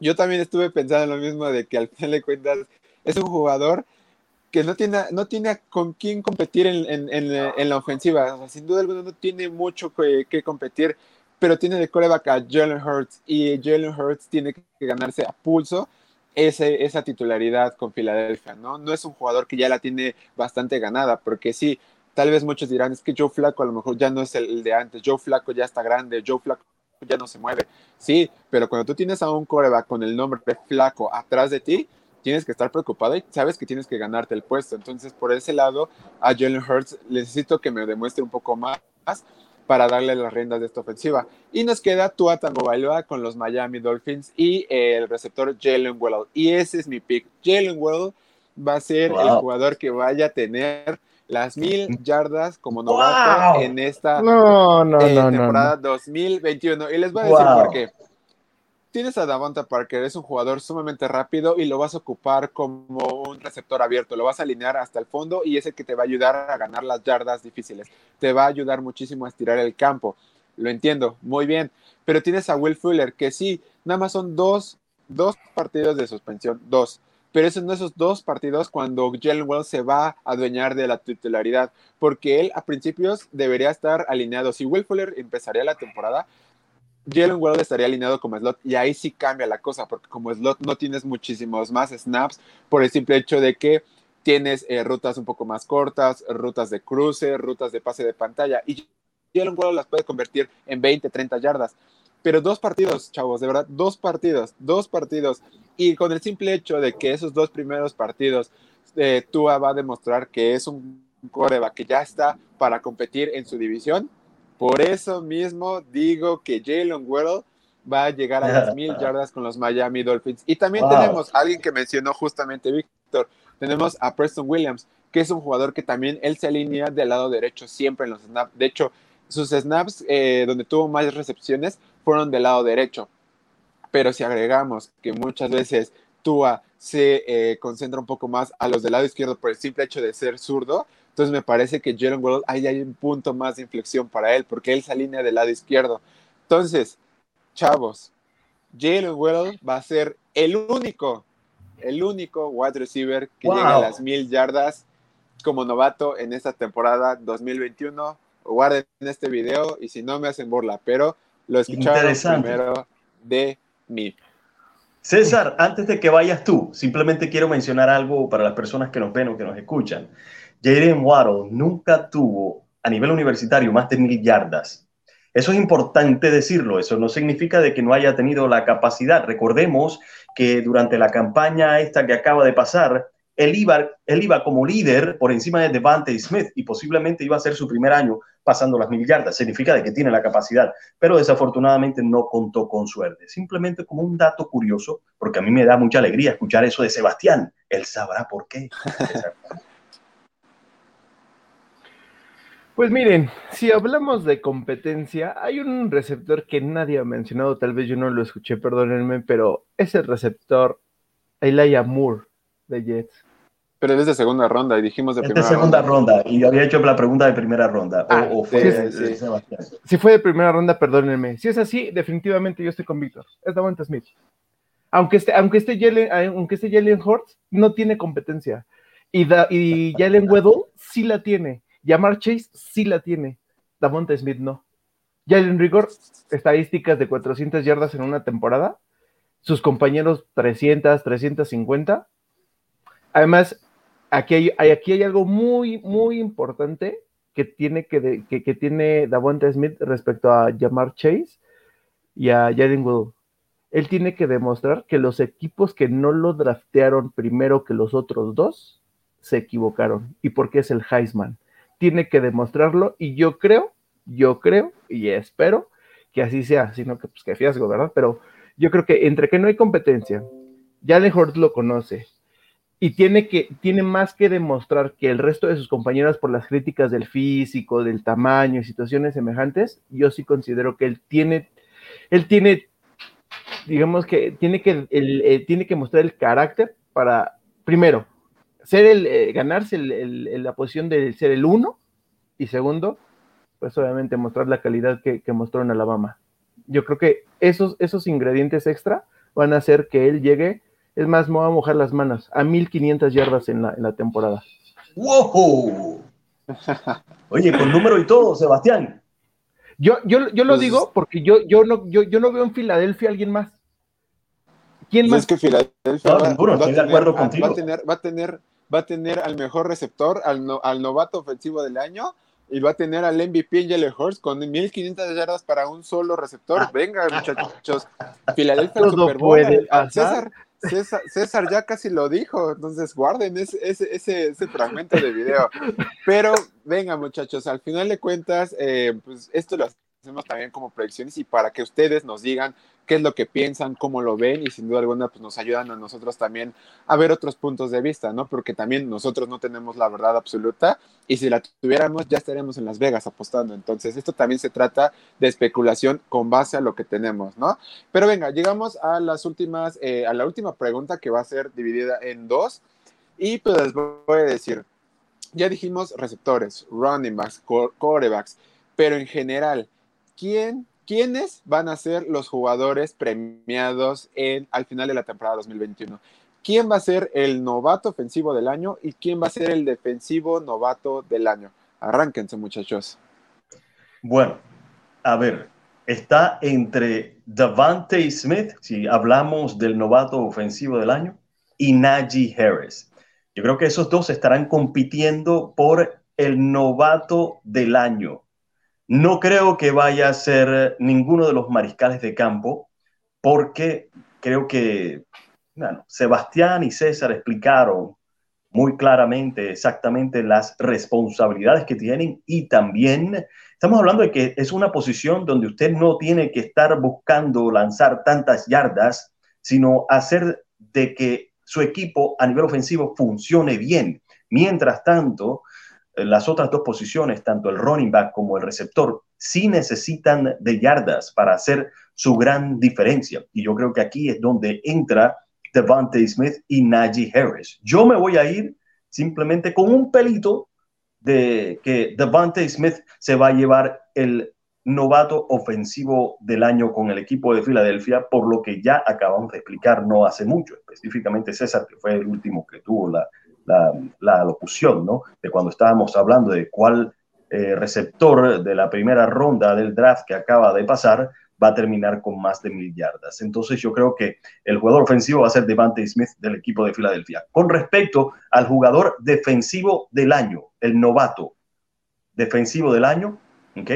Yo también estuve pensando en lo mismo de que al final de cuentas es un jugador que no tiene, no tiene con quién competir en, en, la ofensiva. sin duda alguna no tiene mucho que, competir, pero tiene de coreback a Jalen Hurts y Jalen Hurts tiene que ganarse a pulso ese, esa titularidad con Filadelfia, ¿no? No es un jugador que ya la tiene bastante ganada, porque sí, Tal vez muchos dirán, es que Joe Flaco a lo mejor ya no es el de antes, Joe Flaco ya está grande, Joe Flaco ya no se mueve. Sí, pero cuando tú tienes a un coreback con el nombre de Flaco atrás de ti, tienes que estar preocupado y sabes que tienes que ganarte el puesto. Entonces, por ese lado, a Jalen Hurts necesito que me demuestre un poco más para darle las riendas de esta ofensiva. Y nos queda Tua Tagovailoa con los Miami Dolphins y el receptor Jalen Well. Y ese es mi pick. Jalen Well va a ser el jugador que vaya a tener las mil yardas como novato en esta
no, no,
eh,
no,
temporada 2021. Y les voy a decir por qué. Tienes a Davonta Parker, es un jugador sumamente rápido y lo vas a ocupar como un receptor abierto, lo vas a alinear hasta el fondo y es el que te va a ayudar a ganar las yardas difíciles. Te va a ayudar muchísimo a estirar el campo. Lo entiendo, muy bien. Pero tienes a Will Fuller, que sí, nada más son dos, dos partidos de suspensión, dos pero es en esos dos partidos cuando Jalen Wells se va a adueñar de la titularidad, porque él a principios debería estar alineado. Si Will Fuller empezaría la temporada, Jalen Wells estaría alineado como slot y ahí sí cambia la cosa, porque como slot no tienes muchísimos más snaps por el simple hecho de que tienes eh, rutas un poco más cortas, rutas de cruce, rutas de pase de pantalla y Jalen Wells las puede convertir en 20, 30 yardas. Pero dos partidos, chavos, de verdad, dos partidos, dos partidos. Y con el simple hecho de que esos dos primeros partidos, eh, Tua va a demostrar que es un coreba que ya está para competir en su división. Por eso mismo digo que Jalen Waddle va a llegar a las (laughs) mil yardas con los Miami Dolphins. Y también tenemos a alguien que mencionó justamente Víctor. Tenemos a Preston Williams, que es un jugador que también él se alinea del lado derecho siempre en los snaps. De hecho, sus snaps eh, donde tuvo más recepciones fueron del lado derecho. Pero si agregamos que muchas veces Tua se eh, concentra un poco más a los del lado izquierdo por el simple hecho de ser zurdo, entonces me parece que Jalen World ahí hay un punto más de inflexión para él, porque él se alinea del lado izquierdo. Entonces, chavos, Jalen World va a ser el único, el único wide receiver que llegue a las mil yardas como novato en esta temporada 2021. Guarden este video y si no me hacen burla, pero lo escucharon primero de mí.
César, antes de que vayas tú, simplemente quiero mencionar algo para las personas que nos ven o que nos escuchan. Jaden Waddle nunca tuvo a nivel universitario más de mil yardas. Eso es importante decirlo, eso no significa de que no haya tenido la capacidad. Recordemos que durante la campaña esta que acaba de pasar, él iba, él iba como líder por encima de Devante Smith y posiblemente iba a ser su primer año pasando las mil yardas. Significa de que tiene la capacidad, pero desafortunadamente no contó con suerte. Simplemente como un dato curioso, porque a mí me da mucha alegría escuchar eso de Sebastián. Él sabrá por qué. (laughs)
Pues miren, si hablamos de competencia, hay un receptor que nadie ha mencionado, tal vez yo no lo escuché, perdónenme, pero es el receptor Elijah Moore de Jets.
Pero es de segunda ronda y dijimos de
es
primera
de segunda ronda. y había hecho la pregunta de primera ronda.
Ah,
o, fue
sí, Si fue de primera ronda, perdónenme. Si es así, definitivamente yo estoy con Víctor. Es Davante Smith. Aunque esté, aunque esté Jalen, aunque esté Jalen Hurts, no tiene competencia. Y, da, y Jalen Weddle sí la tiene. Yamar Chase sí la tiene. Davante Smith no. Jalen Rigor, estadísticas de 400 yardas en una temporada. Sus compañeros 300, 350. Además, aquí hay, aquí hay algo muy, muy importante que tiene, que, que, tiene Davante Smith respecto a Jamar Chase y a Jalen Wood. Él tiene que demostrar que los equipos que no lo draftearon primero que los otros dos se equivocaron. ¿Y por qué es el Heisman? Tiene que demostrarlo y yo creo, yo creo y espero que así sea, sino que pues que fiasco, ¿verdad? Pero yo creo que entre que no hay competencia, Jalen Hurts lo conoce, y tiene que tiene más que demostrar que el resto de sus compañeras por las críticas del físico, del tamaño y situaciones semejantes, yo sí considero que él tiene él tiene digamos que tiene que eh, tiene que mostrar el carácter para primero ser el eh, ganarse la posición de ser el uno y segundo pues obviamente mostrar la calidad que, que mostró en Alabama. Yo creo que esos esos ingredientes extra van a hacer que él llegue es más, me voy a mojar las manos. A 1500 yardas en la, en la temporada.
¡Wow! (laughs) Oye, con número y todo, Sebastián.
Yo, yo, yo lo pues digo porque yo, yo, no, yo, yo no veo en Filadelfia a alguien más.
¿Quién pues más? Es que Filadelfia
va,
a tener, va, a tener, va a tener al mejor receptor, al, al novato ofensivo del año y va a tener al MVP Jalen Hurts con 1500 yardas para un solo receptor. Venga, muchachos. Filadelfia
Super Bowl. César,
César, ya casi lo dijo, entonces guarden ese, ese, ese, fragmento de video. Pero venga muchachos, al final de cuentas, eh, pues esto lo hacemos también como predicciones y para que ustedes nos digan qué es lo que piensan, cómo lo ven y sin duda alguna pues nos ayudan a nosotros también a ver otros puntos de vista, ¿no? Porque también nosotros no tenemos la verdad absoluta y si la tuviéramos ya estaríamos en Las Vegas apostando. Entonces esto también se trata de especulación con base a lo que tenemos, ¿no? Pero venga, llegamos a las últimas, eh, a la última pregunta que va a ser dividida en dos y pues les voy a decir, ya dijimos receptores, running backs, corebacks, pero en general, ¿quién ¿quiénes van a ser los jugadores premiados en, al final de la temporada 2021? ¿Quién va a ser el novato ofensivo del año y quién va a ser el defensivo novato del año? Arránquense, muchachos.
Bueno, a ver, está entre Davante Smith, si hablamos del novato ofensivo del año, y Najee Harris. Yo creo que esos dos estarán compitiendo por el novato del año. No creo que vaya a ser ninguno de los mariscales de campo, porque creo que Sebastián y César explicaron muy claramente exactamente las responsabilidades que tienen y también estamos hablando de que es una posición donde usted no tiene que estar buscando lanzar tantas yardas, sino hacer de que su equipo a nivel ofensivo funcione bien. Mientras tanto, las otras dos posiciones, tanto el running back como el receptor, sí necesitan de yardas para hacer su gran diferencia. Y yo creo que aquí es donde entra Devante Smith y Najee Harris. Yo me voy a ir simplemente con un pelito de que Devante Smith se va a llevar el novato ofensivo del año con el equipo de Filadelfia, por lo que ya acabamos de explicar no hace mucho, específicamente César, que fue el último que tuvo la, la, locución, ¿no? De cuando estábamos hablando de cuál eh, receptor de la primera ronda del draft que acaba de pasar va a terminar con más de mil yardas. Entonces yo creo que el jugador ofensivo va a ser Devante Smith del equipo de Filadelfia. Con respecto al jugador defensivo del año, el novato defensivo del año, ¿ok?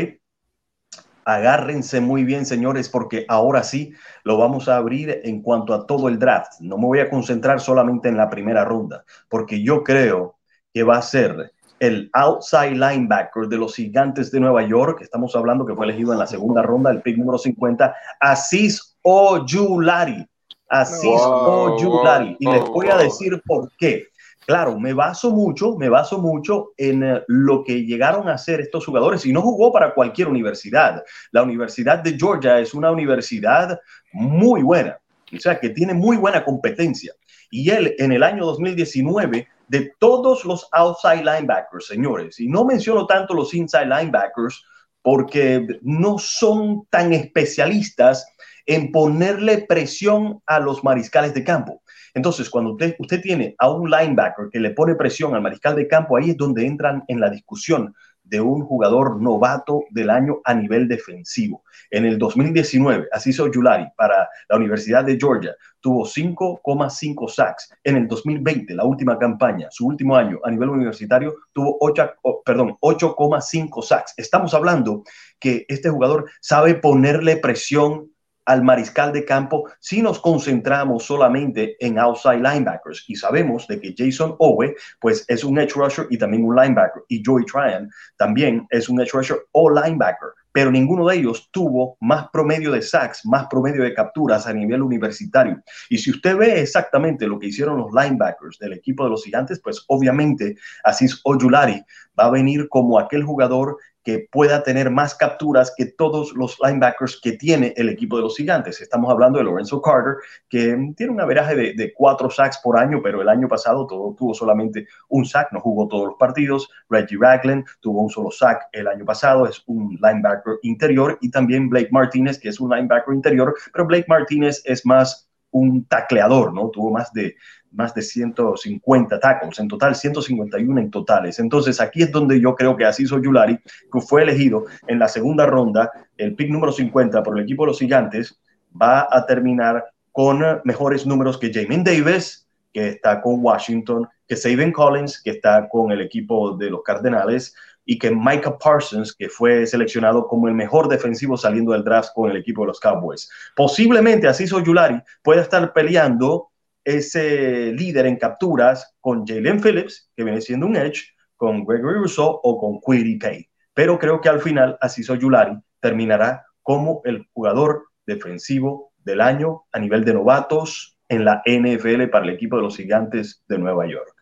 Agárrense muy bien, señores, porque ahora sí lo vamos a abrir en cuanto a todo el draft. No me voy a concentrar solamente en la primera ronda, porque yo creo que va a ser el outside linebacker de los gigantes de Nueva York. Estamos hablando que fue elegido en la segunda ronda, el pick número 50, Asís Ojulari. Asís Ojulari. Y les voy a decir por qué. Claro, me baso mucho, me baso mucho en eh, lo que llegaron a hacer estos jugadores y no jugó para cualquier universidad. La Universidad de Georgia es una universidad muy buena, o sea, que tiene muy buena competencia. Y él en el año 2019, de todos los outside linebackers, señores, y no menciono tanto los inside linebackers porque no son tan especialistas en ponerle presión a los mariscales de campo. Entonces, cuando usted, tiene a un linebacker que le pone presión al mariscal de campo, ahí es donde entran en la discusión de un jugador novato del año a nivel defensivo. En el 2019, Asiso Yulari para la Universidad de Georgia tuvo 5,5 sacks. En el 2020, la última campaña, su último año a nivel universitario, tuvo 8, perdón, 8,5 sacks. Estamos hablando que este jugador sabe ponerle presión al mariscal de campo si nos concentramos solamente en outside linebackers. Y sabemos de que Jason Owe pues es un edge rusher y también un linebacker. Y Joey Tryon también es un edge rusher o linebacker. Pero ninguno de ellos tuvo más promedio de sacks, más promedio de capturas a nivel universitario. Y si usted ve exactamente lo que hicieron los linebackers del equipo de los gigantes, pues obviamente Asis Ojulari va a venir como aquel jugador que pueda tener más capturas que todos los linebackers que tiene el equipo de los gigantes. Estamos hablando de Lorenzo Carter, que tiene un averaje de, cuatro sacks por año, pero el año pasado todo, tuvo solamente un sack, no jugó todos los partidos. Reggie Ragland tuvo un solo sack el año pasado, es un linebacker interior, y también Blake Martínez, que es un linebacker interior, pero Blake Martínez es más un tacleador, ¿no? Tuvo más de, más de 150 tackles, en total 151 en totales. Entonces aquí es donde yo creo que Asiso Yulari, que fue elegido en la segunda ronda, el pick número 50 por el equipo de los gigantes, va a terminar con mejores números que Jamin Davis, que está con Washington, que Saban Collins, que está con el equipo de los Cardenales, y que Micah Parsons, que fue seleccionado como el mejor defensivo saliendo del draft con el equipo de los Cowboys. Posiblemente Asiso Yulari pueda estar peleando ese líder en capturas con Jalen Phillips, que viene siendo un edge, con Gregory Rousseau o con Quiri Kay. Pero creo que al final Asiso Yulari terminará como el jugador defensivo del año a nivel de novatos en la NFL para el equipo de los gigantes de Nueva York.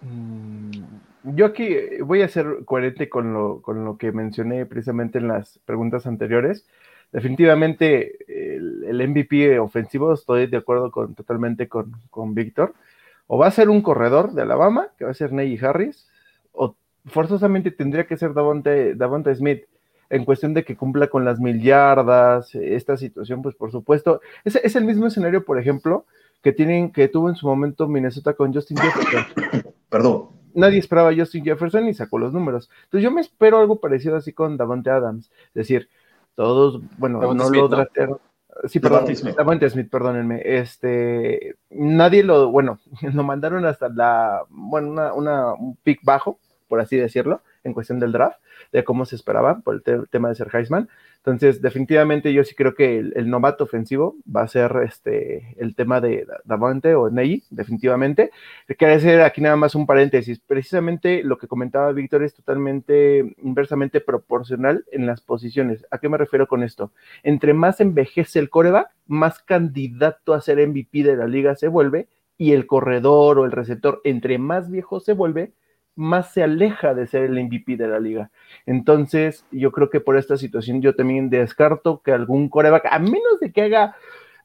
Mm, yo aquí voy a ser coherente con lo, con lo que mencioné precisamente en las preguntas anteriores. Definitivamente el, MVP ofensivo, estoy de acuerdo con, totalmente con, con Víctor. O va a ser un corredor de Alabama, que va a ser Ney Harris, o forzosamente tendría que ser Davonte, Davonte Smith en cuestión de que cumpla con las mil yardas, esta situación, pues por supuesto, es, es el mismo escenario, por ejemplo, que tienen, que tuvo en su momento Minnesota con Justin Jefferson. (coughs)
Perdón.
Nadie esperaba a Justin Jefferson y sacó los números. Entonces yo me espero algo parecido así con Davante Adams. Es decir, todos, bueno, no lo ¿no? Sí, perdón, Davante Smith, perdónenme. Este, nadie lo, bueno, (laughs) lo mandaron hasta la, bueno, una, una, un pick bajo, por así decirlo, en cuestión del draft de cómo se esperaba por el tema de ser Heisman. Entonces, definitivamente yo sí creo que el, novato ofensivo va a ser este, el tema de Davante o Ney, definitivamente. Quiero hacer aquí nada más un paréntesis. Precisamente lo que comentaba Víctor es totalmente inversamente proporcional en las posiciones. ¿A qué me refiero con esto? Entre más envejece el coreback, más candidato a ser MVP de la liga se vuelve y el corredor o el receptor, entre más viejo se vuelve, más se aleja de ser el MVP de la liga. Entonces, yo creo que por esta situación yo también descarto que algún coreback, a menos de que haga,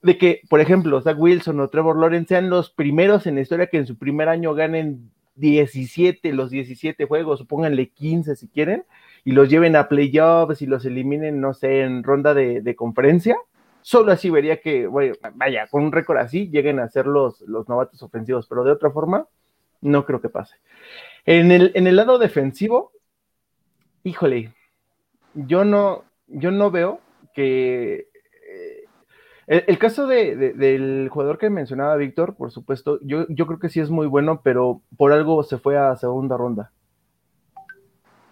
de que, por ejemplo, Zach Wilson o Trevor Lawrence sean los primeros en la historia que en su primer año ganen 17, los 17 juegos, pónganle 15 si quieren, y los lleven a playoffs y los eliminen, no sé, en ronda de, conferencia. Solo así vería que, vaya, con un récord así lleguen a ser los, los novatos ofensivos, pero de otra forma, no creo que pase. En el, en el lado defensivo, híjole, yo no, yo no veo que eh, el, caso del jugador que mencionaba Víctor, por supuesto, yo, yo creo que sí es muy bueno, pero por algo se fue a segunda ronda.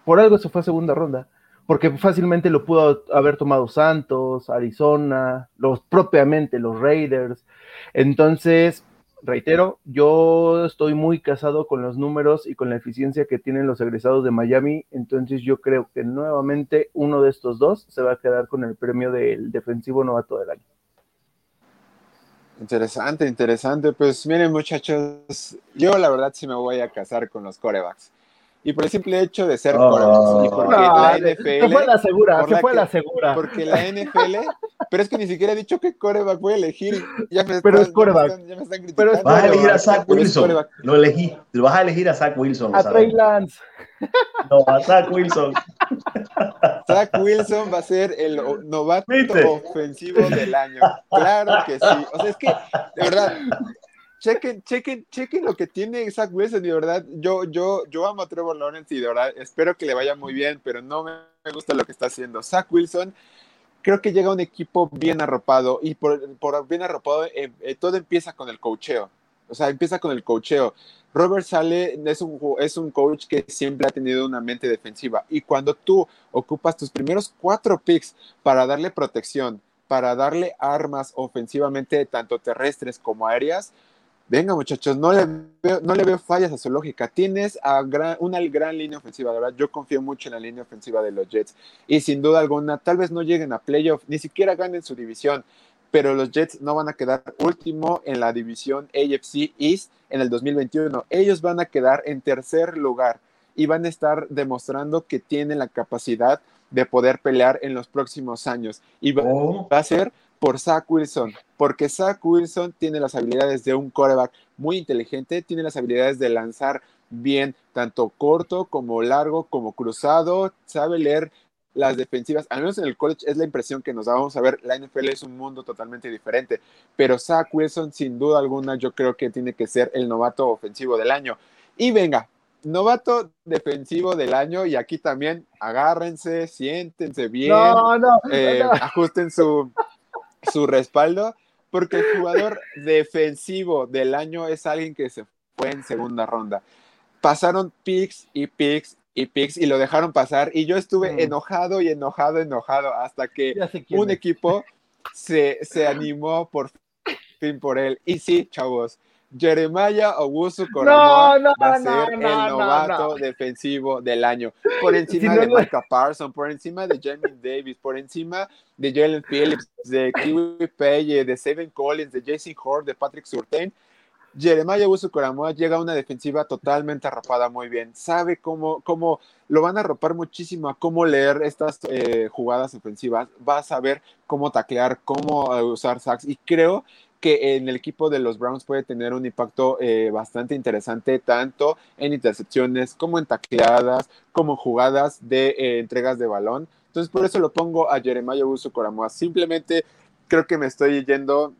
Por algo se fue a segunda ronda, porque fácilmente lo pudo haber tomado Santos, Arizona, los propiamente los Raiders. Entonces, reitero, yo estoy muy casado con los números y con la eficiencia que tienen los egresados de Miami, entonces yo creo que nuevamente uno de estos dos se va a quedar con el premio del defensivo novato del año.
Interesante, interesante. Pues miren muchachos, yo la verdad sí me voy a casar con los corebacks y por el simple hecho de ser oh. y porque la NFL
se fue la segura, se fue la segura.
Porque la NFL, pero es que ni siquiera he dicho qué coreback voy a elegir.
Ya me pero es coreback.
Ya me están, pero es vas a elegir a Zach Wilson. Lo elegí. Lo vas a elegir a Zach Wilson.
A Trey Lance.
No, a Zach Wilson.
Zach Wilson va a ser el novato ofensivo del año. Claro que sí. O sea, es que, de verdad, chequen, chequen, chequen lo que tiene Zach Wilson de verdad, yo, yo, yo amo a Trevor Lawrence y de verdad espero que le vaya muy bien, pero no me gusta lo que está haciendo. Zach Wilson creo que llega un equipo bien arropado y por, bien arropado eh, eh, todo empieza con el cocheo. O sea, empieza con el cocheo. Robert Sale es un, es un coach que siempre ha tenido una mente defensiva y cuando tú ocupas tus primeros cuatro picks para darle protección, para darle armas ofensivamente, tanto terrestres como aéreas, Venga, muchachos, no le veo, no le veo fallas a su lógica. Tienes a una gran línea ofensiva, de verdad. Yo confío mucho en la línea ofensiva de los Jets. Y sin duda alguna, tal vez no lleguen a playoff, ni siquiera ganen su división. Pero los Jets no van a quedar último en la división AFC East en el 2021. Ellos van a quedar en tercer lugar y van a estar demostrando que tienen la capacidad de poder pelear en los próximos años. Y va oh. a ser por Zach Wilson, porque Zach Wilson tiene las habilidades de un quarterback muy inteligente, tiene las habilidades de lanzar bien, tanto corto como largo, como cruzado, sabe leer las defensivas, al menos en el college es la impresión que nos vamos a ver, la NFL es un mundo totalmente diferente, pero Zach Wilson sin duda alguna yo creo que tiene que ser el novato ofensivo del año. Y venga, novato defensivo del año y aquí también agárrense, siéntense bien, eh, ajusten su, su respaldo, porque el jugador defensivo del año es alguien que se fue en segunda ronda. Pasaron picks y picks y picks y lo dejaron pasar y yo estuve mm. enojado y enojado, enojado hasta que un equipo se, se animó por fin por él. Y sí, chavos, Jeremiah Owusu Coromoa va a ser el novato defensivo del año. Por (laughs) encima de Micah Parsons, por encima de Jamie Davis, por encima de Jalen Phillips, de Kiwi Peye, de Seven Collins, de Jason Horde, de Patrick Surtain. Jeremiah Owusu Coromoa llega a una defensiva totalmente arropada muy bien. Sabe cómo, cómo lo van a arropar muchísimo a cómo leer estas eh, jugadas ofensivas. Va a saber cómo taclear, cómo eh, usar sacks. Y creo que en el equipo de los Browns puede tener un impacto eh, bastante interesante, tanto en intercepciones como en tacleadas, como jugadas de eh, entregas de balón. Entonces, por eso lo pongo a Jeremiah Uso Coramoa. Simplemente creo que me estoy yendo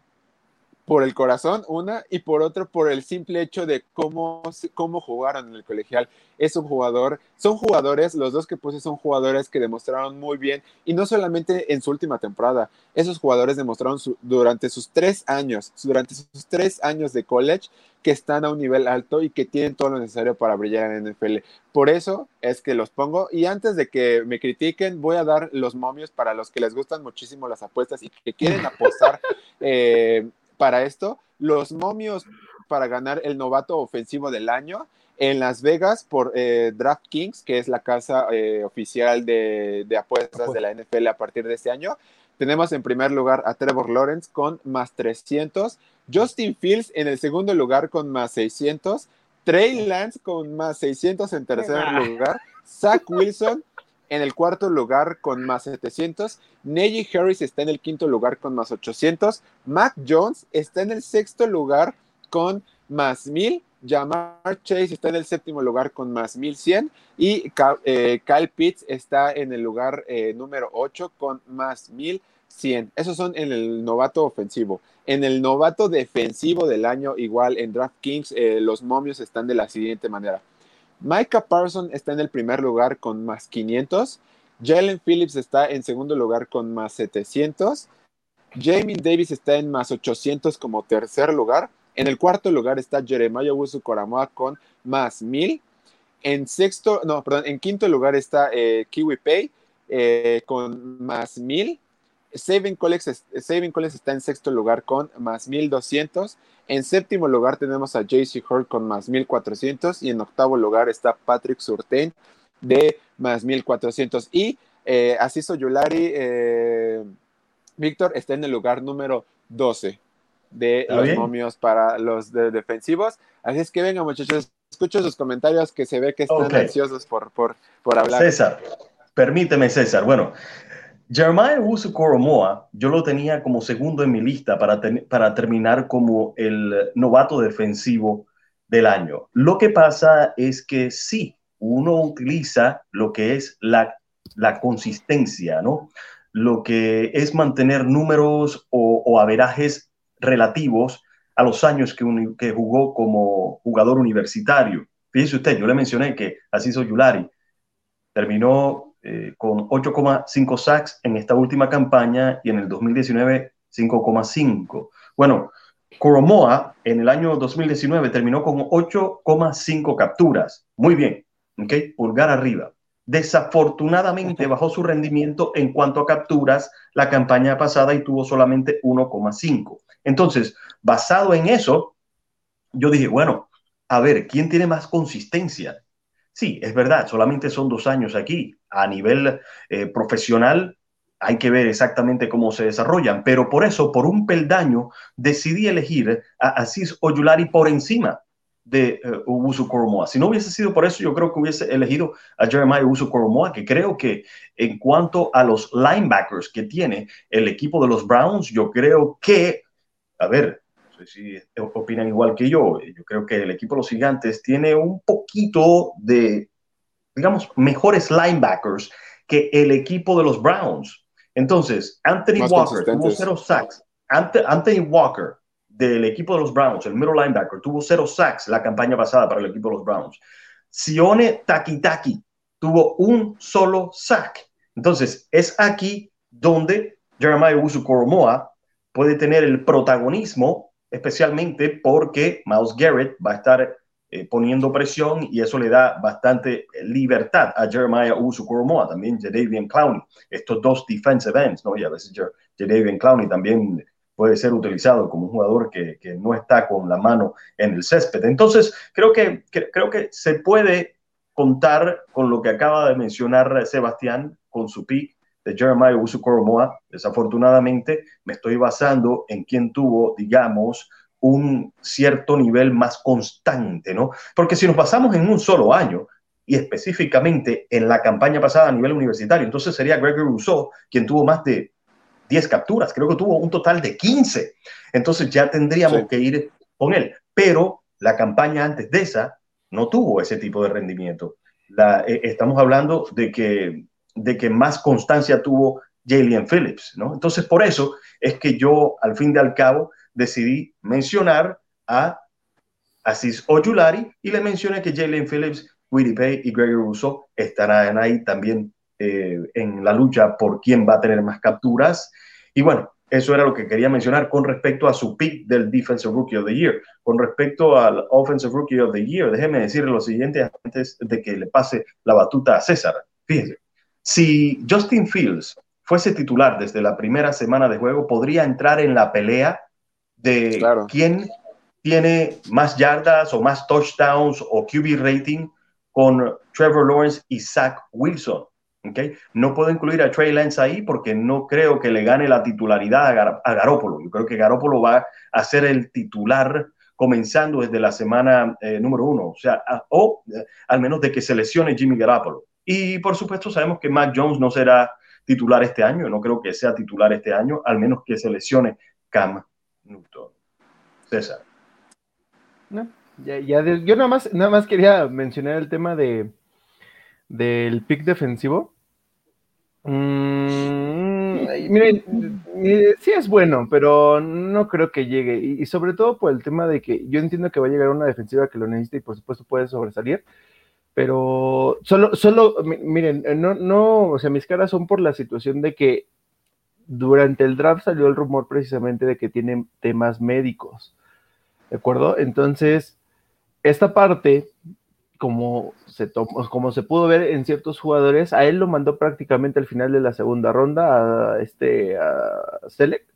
por el corazón, una, y por otro, por el simple hecho de cómo, cómo jugaron en el colegial. Es un jugador, son jugadores, los dos que puse son jugadores que demostraron muy bien, y no solamente en su última temporada, esos jugadores demostraron durante sus tres años, durante sus tres años de college, que están a un nivel alto y que tienen todo lo necesario para brillar en NFL. Por eso es que los pongo, y antes de que me critiquen, voy a dar los momios para los que les gustan muchísimo las apuestas y que quieren apostar. (laughs) Eh, para esto, los momios para ganar el novato ofensivo del año en Las Vegas por eh, DraftKings, que es la casa eh, oficial de, apuestas de la NFL a partir de este año. Tenemos en primer lugar a Trevor Lawrence con más 300, Justin Fields en el segundo lugar con más 600, Trey Lance con más 600 en tercer lugar, Zach Wilson en el cuarto lugar con más 700. Neji Harris está en el quinto lugar con más 800. Mac Jones está en el sexto lugar con más 1000. Jamar Chase está en el séptimo lugar con más 1100. Y eh, Kyle Pitts está en el lugar eh, número 8 con más 1100. Esos son en el novato ofensivo. En el novato defensivo del año, igual en DraftKings, eh, los momios están de la siguiente manera. Micah Parsons está en el primer lugar con más 500. Jalen Phillips está en segundo lugar con más 700. Jamie Davis está en más 800 como tercer lugar. En el cuarto lugar está Jeremiah Wusu Koramoa con más 1000. En sexto, no, perdón, en quinto lugar está eh, Kiwi Pay eh, con más 1000. Saving College, está en sexto lugar con más 1200. En séptimo lugar tenemos a JC Hurd con más 1400 y en octavo lugar está Patrick Surtain de más 1400. Y eh, Asiso Yulari, eh, Víctor, está en el lugar número 12 de los momios para los defensivos. Así es que venga, muchachos, escucho sus comentarios que se ve que están ansiosos por, por, por hablar.
César, permíteme, César. Bueno, Jeremiah Usu Koromoa, yo lo tenía como segundo en mi lista para, para terminar como el novato defensivo del año. Lo que pasa es que sí, uno utiliza lo que es la, la consistencia, ¿no? Lo que es mantener números o, o averajes relativos a los años que, que, jugó como jugador universitario. Fíjese usted, yo le mencioné que Asiso Yulari terminó eh, con 8,5 sacks en esta última campaña y en el 2019 5,5. Bueno, Coromoa en el año 2019 terminó con 8,5 capturas. Muy bien, ¿ok? Pulgar arriba. Desafortunadamente bajó su rendimiento en cuanto a capturas la campaña pasada y tuvo solamente 1,5. Entonces, basado en eso, yo dije, bueno, a ver, ¿quién tiene más consistencia? Sí, es verdad, solamente son dos años aquí. A nivel eh, profesional hay que ver exactamente cómo se desarrollan, pero por eso, por un peldaño, decidí elegir a Aziz Oyulari por encima de uh, Ubusu Koromoa. Si no hubiese sido por eso, yo creo que hubiese elegido a Jeremiah Ubusu Koromoa, que creo que en cuanto a los linebackers que tiene el equipo de los Browns, yo creo que, a ver, sé si opinan igual que yo. Yo creo que el equipo de los gigantes tiene un poquito de, digamos, mejores linebackers que el equipo de los Browns. Entonces, Anthony Walker tuvo cero sacks. Anthony Walker del equipo de los Browns, el middle linebacker, tuvo cero sacks la campaña pasada para el equipo de los Browns. Sione Takitaki tuvo un solo sack. Entonces, es aquí donde Jeremiah Usu Koromoa puede tener el protagonismo especialmente porque Miles Garrett va a estar eh, poniendo presión y eso le da bastante libertad a Jeremiah Usu Koromoa, también Jadavian Clowney, estos dos defensive ends, ¿no? Y a veces Jadavian Clowney también puede ser utilizado como un jugador que, no está con la mano en el césped. Entonces, creo que, creo que se puede contar con lo que acaba de mencionar Sebastián con su pick de Jeremiah Usu Desafortunadamente, me estoy basando en quien tuvo, digamos, un cierto nivel más constante, ¿no? Porque si nos basamos en un solo año, y específicamente en la campaña pasada a nivel universitario, entonces sería Gregory Rousseau quien tuvo más de 10 capturas, creo que tuvo un total de 15. Entonces ya tendríamos que ir con él. Pero la campaña antes de esa no tuvo ese tipo de rendimiento. Eh, estamos hablando de que, de que más constancia tuvo Jalen Phillips, ¿no? Entonces por eso es que yo al fin y al cabo decidí mencionar a Aziz Ojulari y le mencioné que Jalen Phillips, Willie Pay y Gregory Rousseau estarán ahí también eh, en la lucha por quién va a tener más capturas. Y bueno, eso era lo que quería mencionar con respecto a su pick del Defensive Rookie of the Year. Con respecto al Offensive Rookie of the Year, déjeme decirle lo siguiente antes de que le pase la batuta a César. Fíjense, si Justin Fields fuese titular desde la primera semana de juego, podría entrar en la pelea de quién tiene más yardas o más touchdowns o QB rating con Trevor Lawrence y Zach Wilson. No puedo incluir a Trey Lance ahí porque no creo que le gane la titularidad a, Gar Garópolo. Yo creo que Garópolo va a ser el titular comenzando desde la semana eh, número uno, o sea, o eh, al menos de que se lesione Jimmy Garoppolo. Y por supuesto sabemos que Mac Jones no será titular este año, no creo que sea titular este año, al menos que se lesione Cam Newton. César.
yo nada más, nada más quería mencionar el tema de del pick defensivo. Mm, miren, sí es bueno, pero no creo que llegue. Y, sobre todo por el tema de que yo entiendo que va a llegar una defensiva que lo necesita y por supuesto puede sobresalir. Pero solo, solo, miren, eh, no, no, o sea, mis caras son por la situación de que durante el draft salió el rumor precisamente de que tienen temas médicos. ¿De acuerdo? Entonces, esta parte como se, como se pudo ver en ciertos jugadores, a él lo mandó prácticamente al final de la segunda ronda, a este a Select,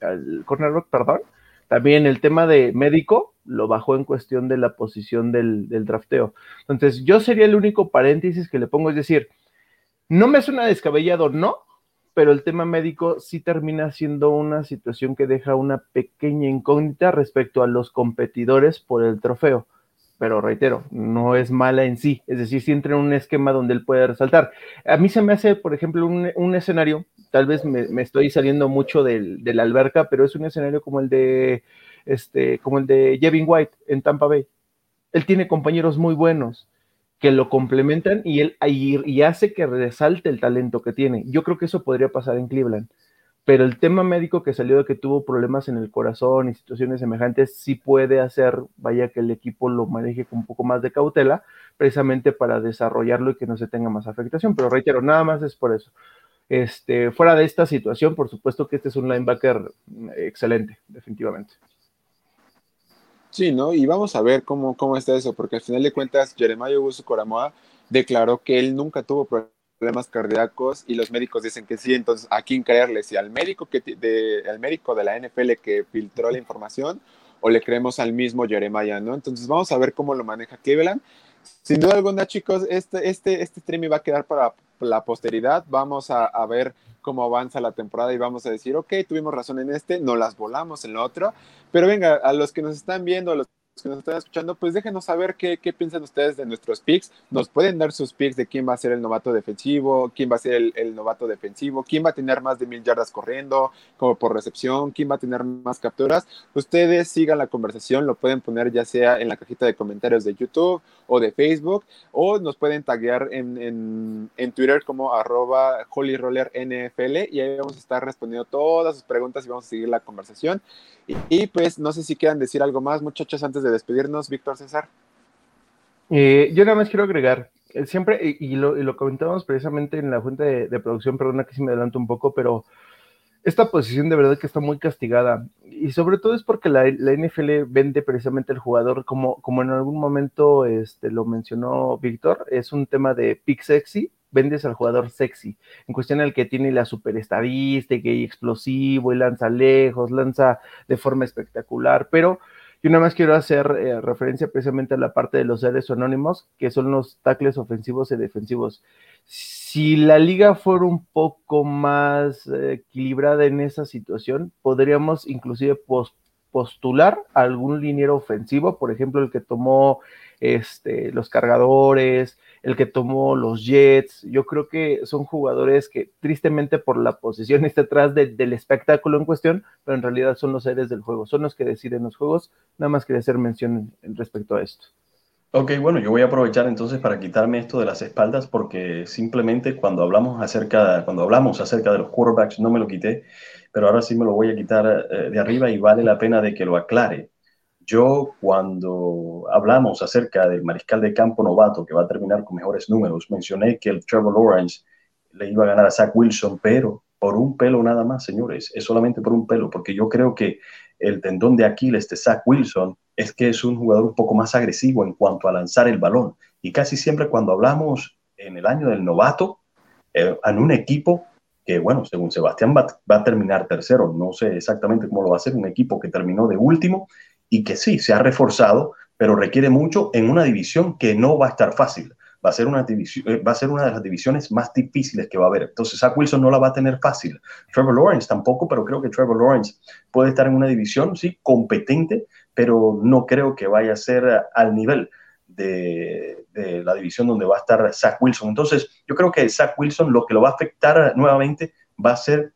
al perdón. También el tema de médico lo bajó en cuestión de la posición del, del, drafteo. Entonces, yo sería el único paréntesis que le pongo, es decir, no me suena descabellado, no, pero el tema médico sí termina siendo una situación que deja una pequeña incógnita respecto a los competidores por el trofeo pero reitero, no es mala en sí, es decir, si entra en un esquema donde él puede resaltar. A mí se me hace, por ejemplo, un, escenario, tal vez me, estoy saliendo mucho de la alberca, pero es un escenario como el de este, como el de Jevin White en Tampa Bay. Él tiene compañeros muy buenos que lo complementan y él y hace que resalte el talento que tiene. Yo creo que eso podría pasar en Cleveland pero el tema médico que salió de que tuvo problemas en el corazón y situaciones semejantes sí puede hacer, vaya que el equipo lo maneje con un poco más de cautela, precisamente para desarrollarlo y que no se tenga más afectación. Pero reitero, nada más es por eso. Este, fuera de esta situación, por supuesto que este es un linebacker excelente, definitivamente.
Sí, ¿no? Y vamos a ver cómo, cómo está eso, porque al final de cuentas, Jeremiah Uso Coramoa declaró que él nunca tuvo problemas problemas cardíacos y los médicos dicen que sí, entonces a quién creerle, si al médico, que de, al médico de la NFL que filtró la información o le creemos al mismo Jeremiah, ¿no? Entonces vamos a ver cómo lo maneja Cleveland. Sin duda alguna, chicos, este, este, este streaming va a quedar para la posteridad. Vamos a, ver cómo avanza la temporada y vamos a decir, ok, tuvimos razón en este, no las volamos en lo otro. Pero venga, a los que nos están viendo, a los que nos están escuchando, pues déjenos saber qué, qué, piensan ustedes de nuestros picks. Nos pueden dar sus picks de quién va a ser el novato defensivo, quién va a ser el, novato defensivo, quién va a tener más de mil yardas corriendo, como por recepción, quién va a tener más capturas. Ustedes sigan la conversación, lo pueden poner ya sea en la cajita de comentarios de YouTube o de Facebook, o nos pueden taguear en, en, Twitter como arroba holyRollerNFL y ahí vamos a estar respondiendo todas sus preguntas y vamos a seguir la conversación. Y, pues no sé si quieran decir algo más, muchachos, antes de despedirnos, Víctor César.
Eh, yo nada más quiero agregar, eh, siempre, y, lo, comentábamos precisamente en la fuente de, producción, perdona que si me adelanto un poco, pero esta posición de verdad que está muy castigada. Y sobre todo es porque la, NFL vende precisamente el jugador, como, como en algún momento este, lo mencionó Víctor, es un tema de pick sexy, vendes al jugador sexy, en cuestión al que tiene la super estadística y explosivo y lanza lejos, lanza de forma espectacular, pero yo nada más quiero hacer eh, referencia precisamente a la parte de los seres anónimos, que son los tackles ofensivos y defensivos. Si la liga fuera un poco más eh, equilibrada en esa situación, podríamos inclusive postular algún liniero ofensivo, por ejemplo, el que tomó este, los cargadores, el que tomó los Jets. Yo creo que son jugadores que tristemente por la posición (laughs) está atrás del espectáculo en cuestión, pero en realidad son los seres del juego, son los que deciden los juegos. Nada más quería hacer mención respecto a esto.
Ok, bueno, yo voy a aprovechar entonces para quitarme esto de las espaldas porque simplemente cuando hablamos acerca, cuando hablamos acerca de los quarterbacks no me lo quité, pero ahora sí me lo voy a quitar eh, de arriba y vale la pena de que lo aclare. Yo cuando hablamos acerca del mariscal de campo novato que va a terminar con mejores números, mencioné que el Trevor Lawrence le iba a ganar a Zach Wilson, pero por un pelo nada más, señores, es solamente por un pelo, porque yo creo que el tendón de Aquiles de Zach Wilson es que es un jugador un poco más agresivo en cuanto a lanzar el balón. Y casi siempre cuando hablamos en el año del novato, eh, en un equipo que, bueno, según Sebastián va, va, a terminar tercero, no sé exactamente cómo lo va a hacer, un equipo que terminó de último y que sí, se ha reforzado, pero requiere mucho en una división que no va a estar fácil. Va a, ser una división, eh, va a ser una de las divisiones más difíciles que va a haber. Entonces, Zach Wilson no la va a tener fácil. Trevor Lawrence tampoco, pero creo que Trevor Lawrence puede estar en una división, sí, competente, pero no creo que vaya a ser al nivel de, la división donde va a estar Zach Wilson. Entonces, yo creo que Zach Wilson lo que lo va a afectar nuevamente va a ser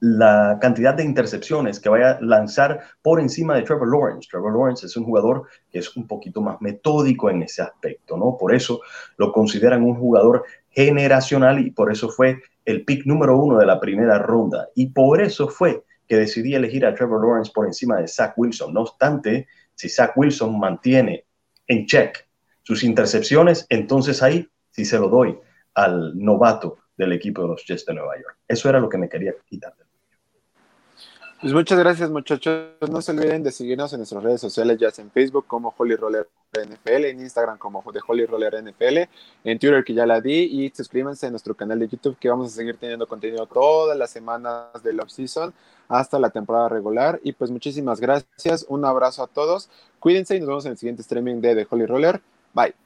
la cantidad de intercepciones que vaya a lanzar por encima de Trevor Lawrence. Trevor Lawrence es un jugador que es un poquito más metódico en ese aspecto, ¿no? Por eso lo consideran un jugador generacional y por eso fue el pick número uno de la primera ronda. Y por eso fue que decidí elegir a Trevor Lawrence por encima de Zach Wilson. No obstante, si Zach Wilson mantiene en check sus intercepciones, entonces ahí sí se lo doy al novato del equipo de los Jets de Nueva York. Eso era lo que me quería quitar.
Pues muchas gracias muchachos. No se olviden de seguirnos en nuestras redes sociales, ya sea en Facebook como Holy Roller NFL, en Instagram como de Holy Roller NFL, en Twitter que ya la di y suscríbanse a nuestro canal de YouTube que vamos a seguir teniendo contenido todas las semanas del off-season hasta la temporada regular. Y pues muchísimas gracias, un abrazo a todos, cuídense y nos vemos en el siguiente streaming de The Holy Roller. Bye.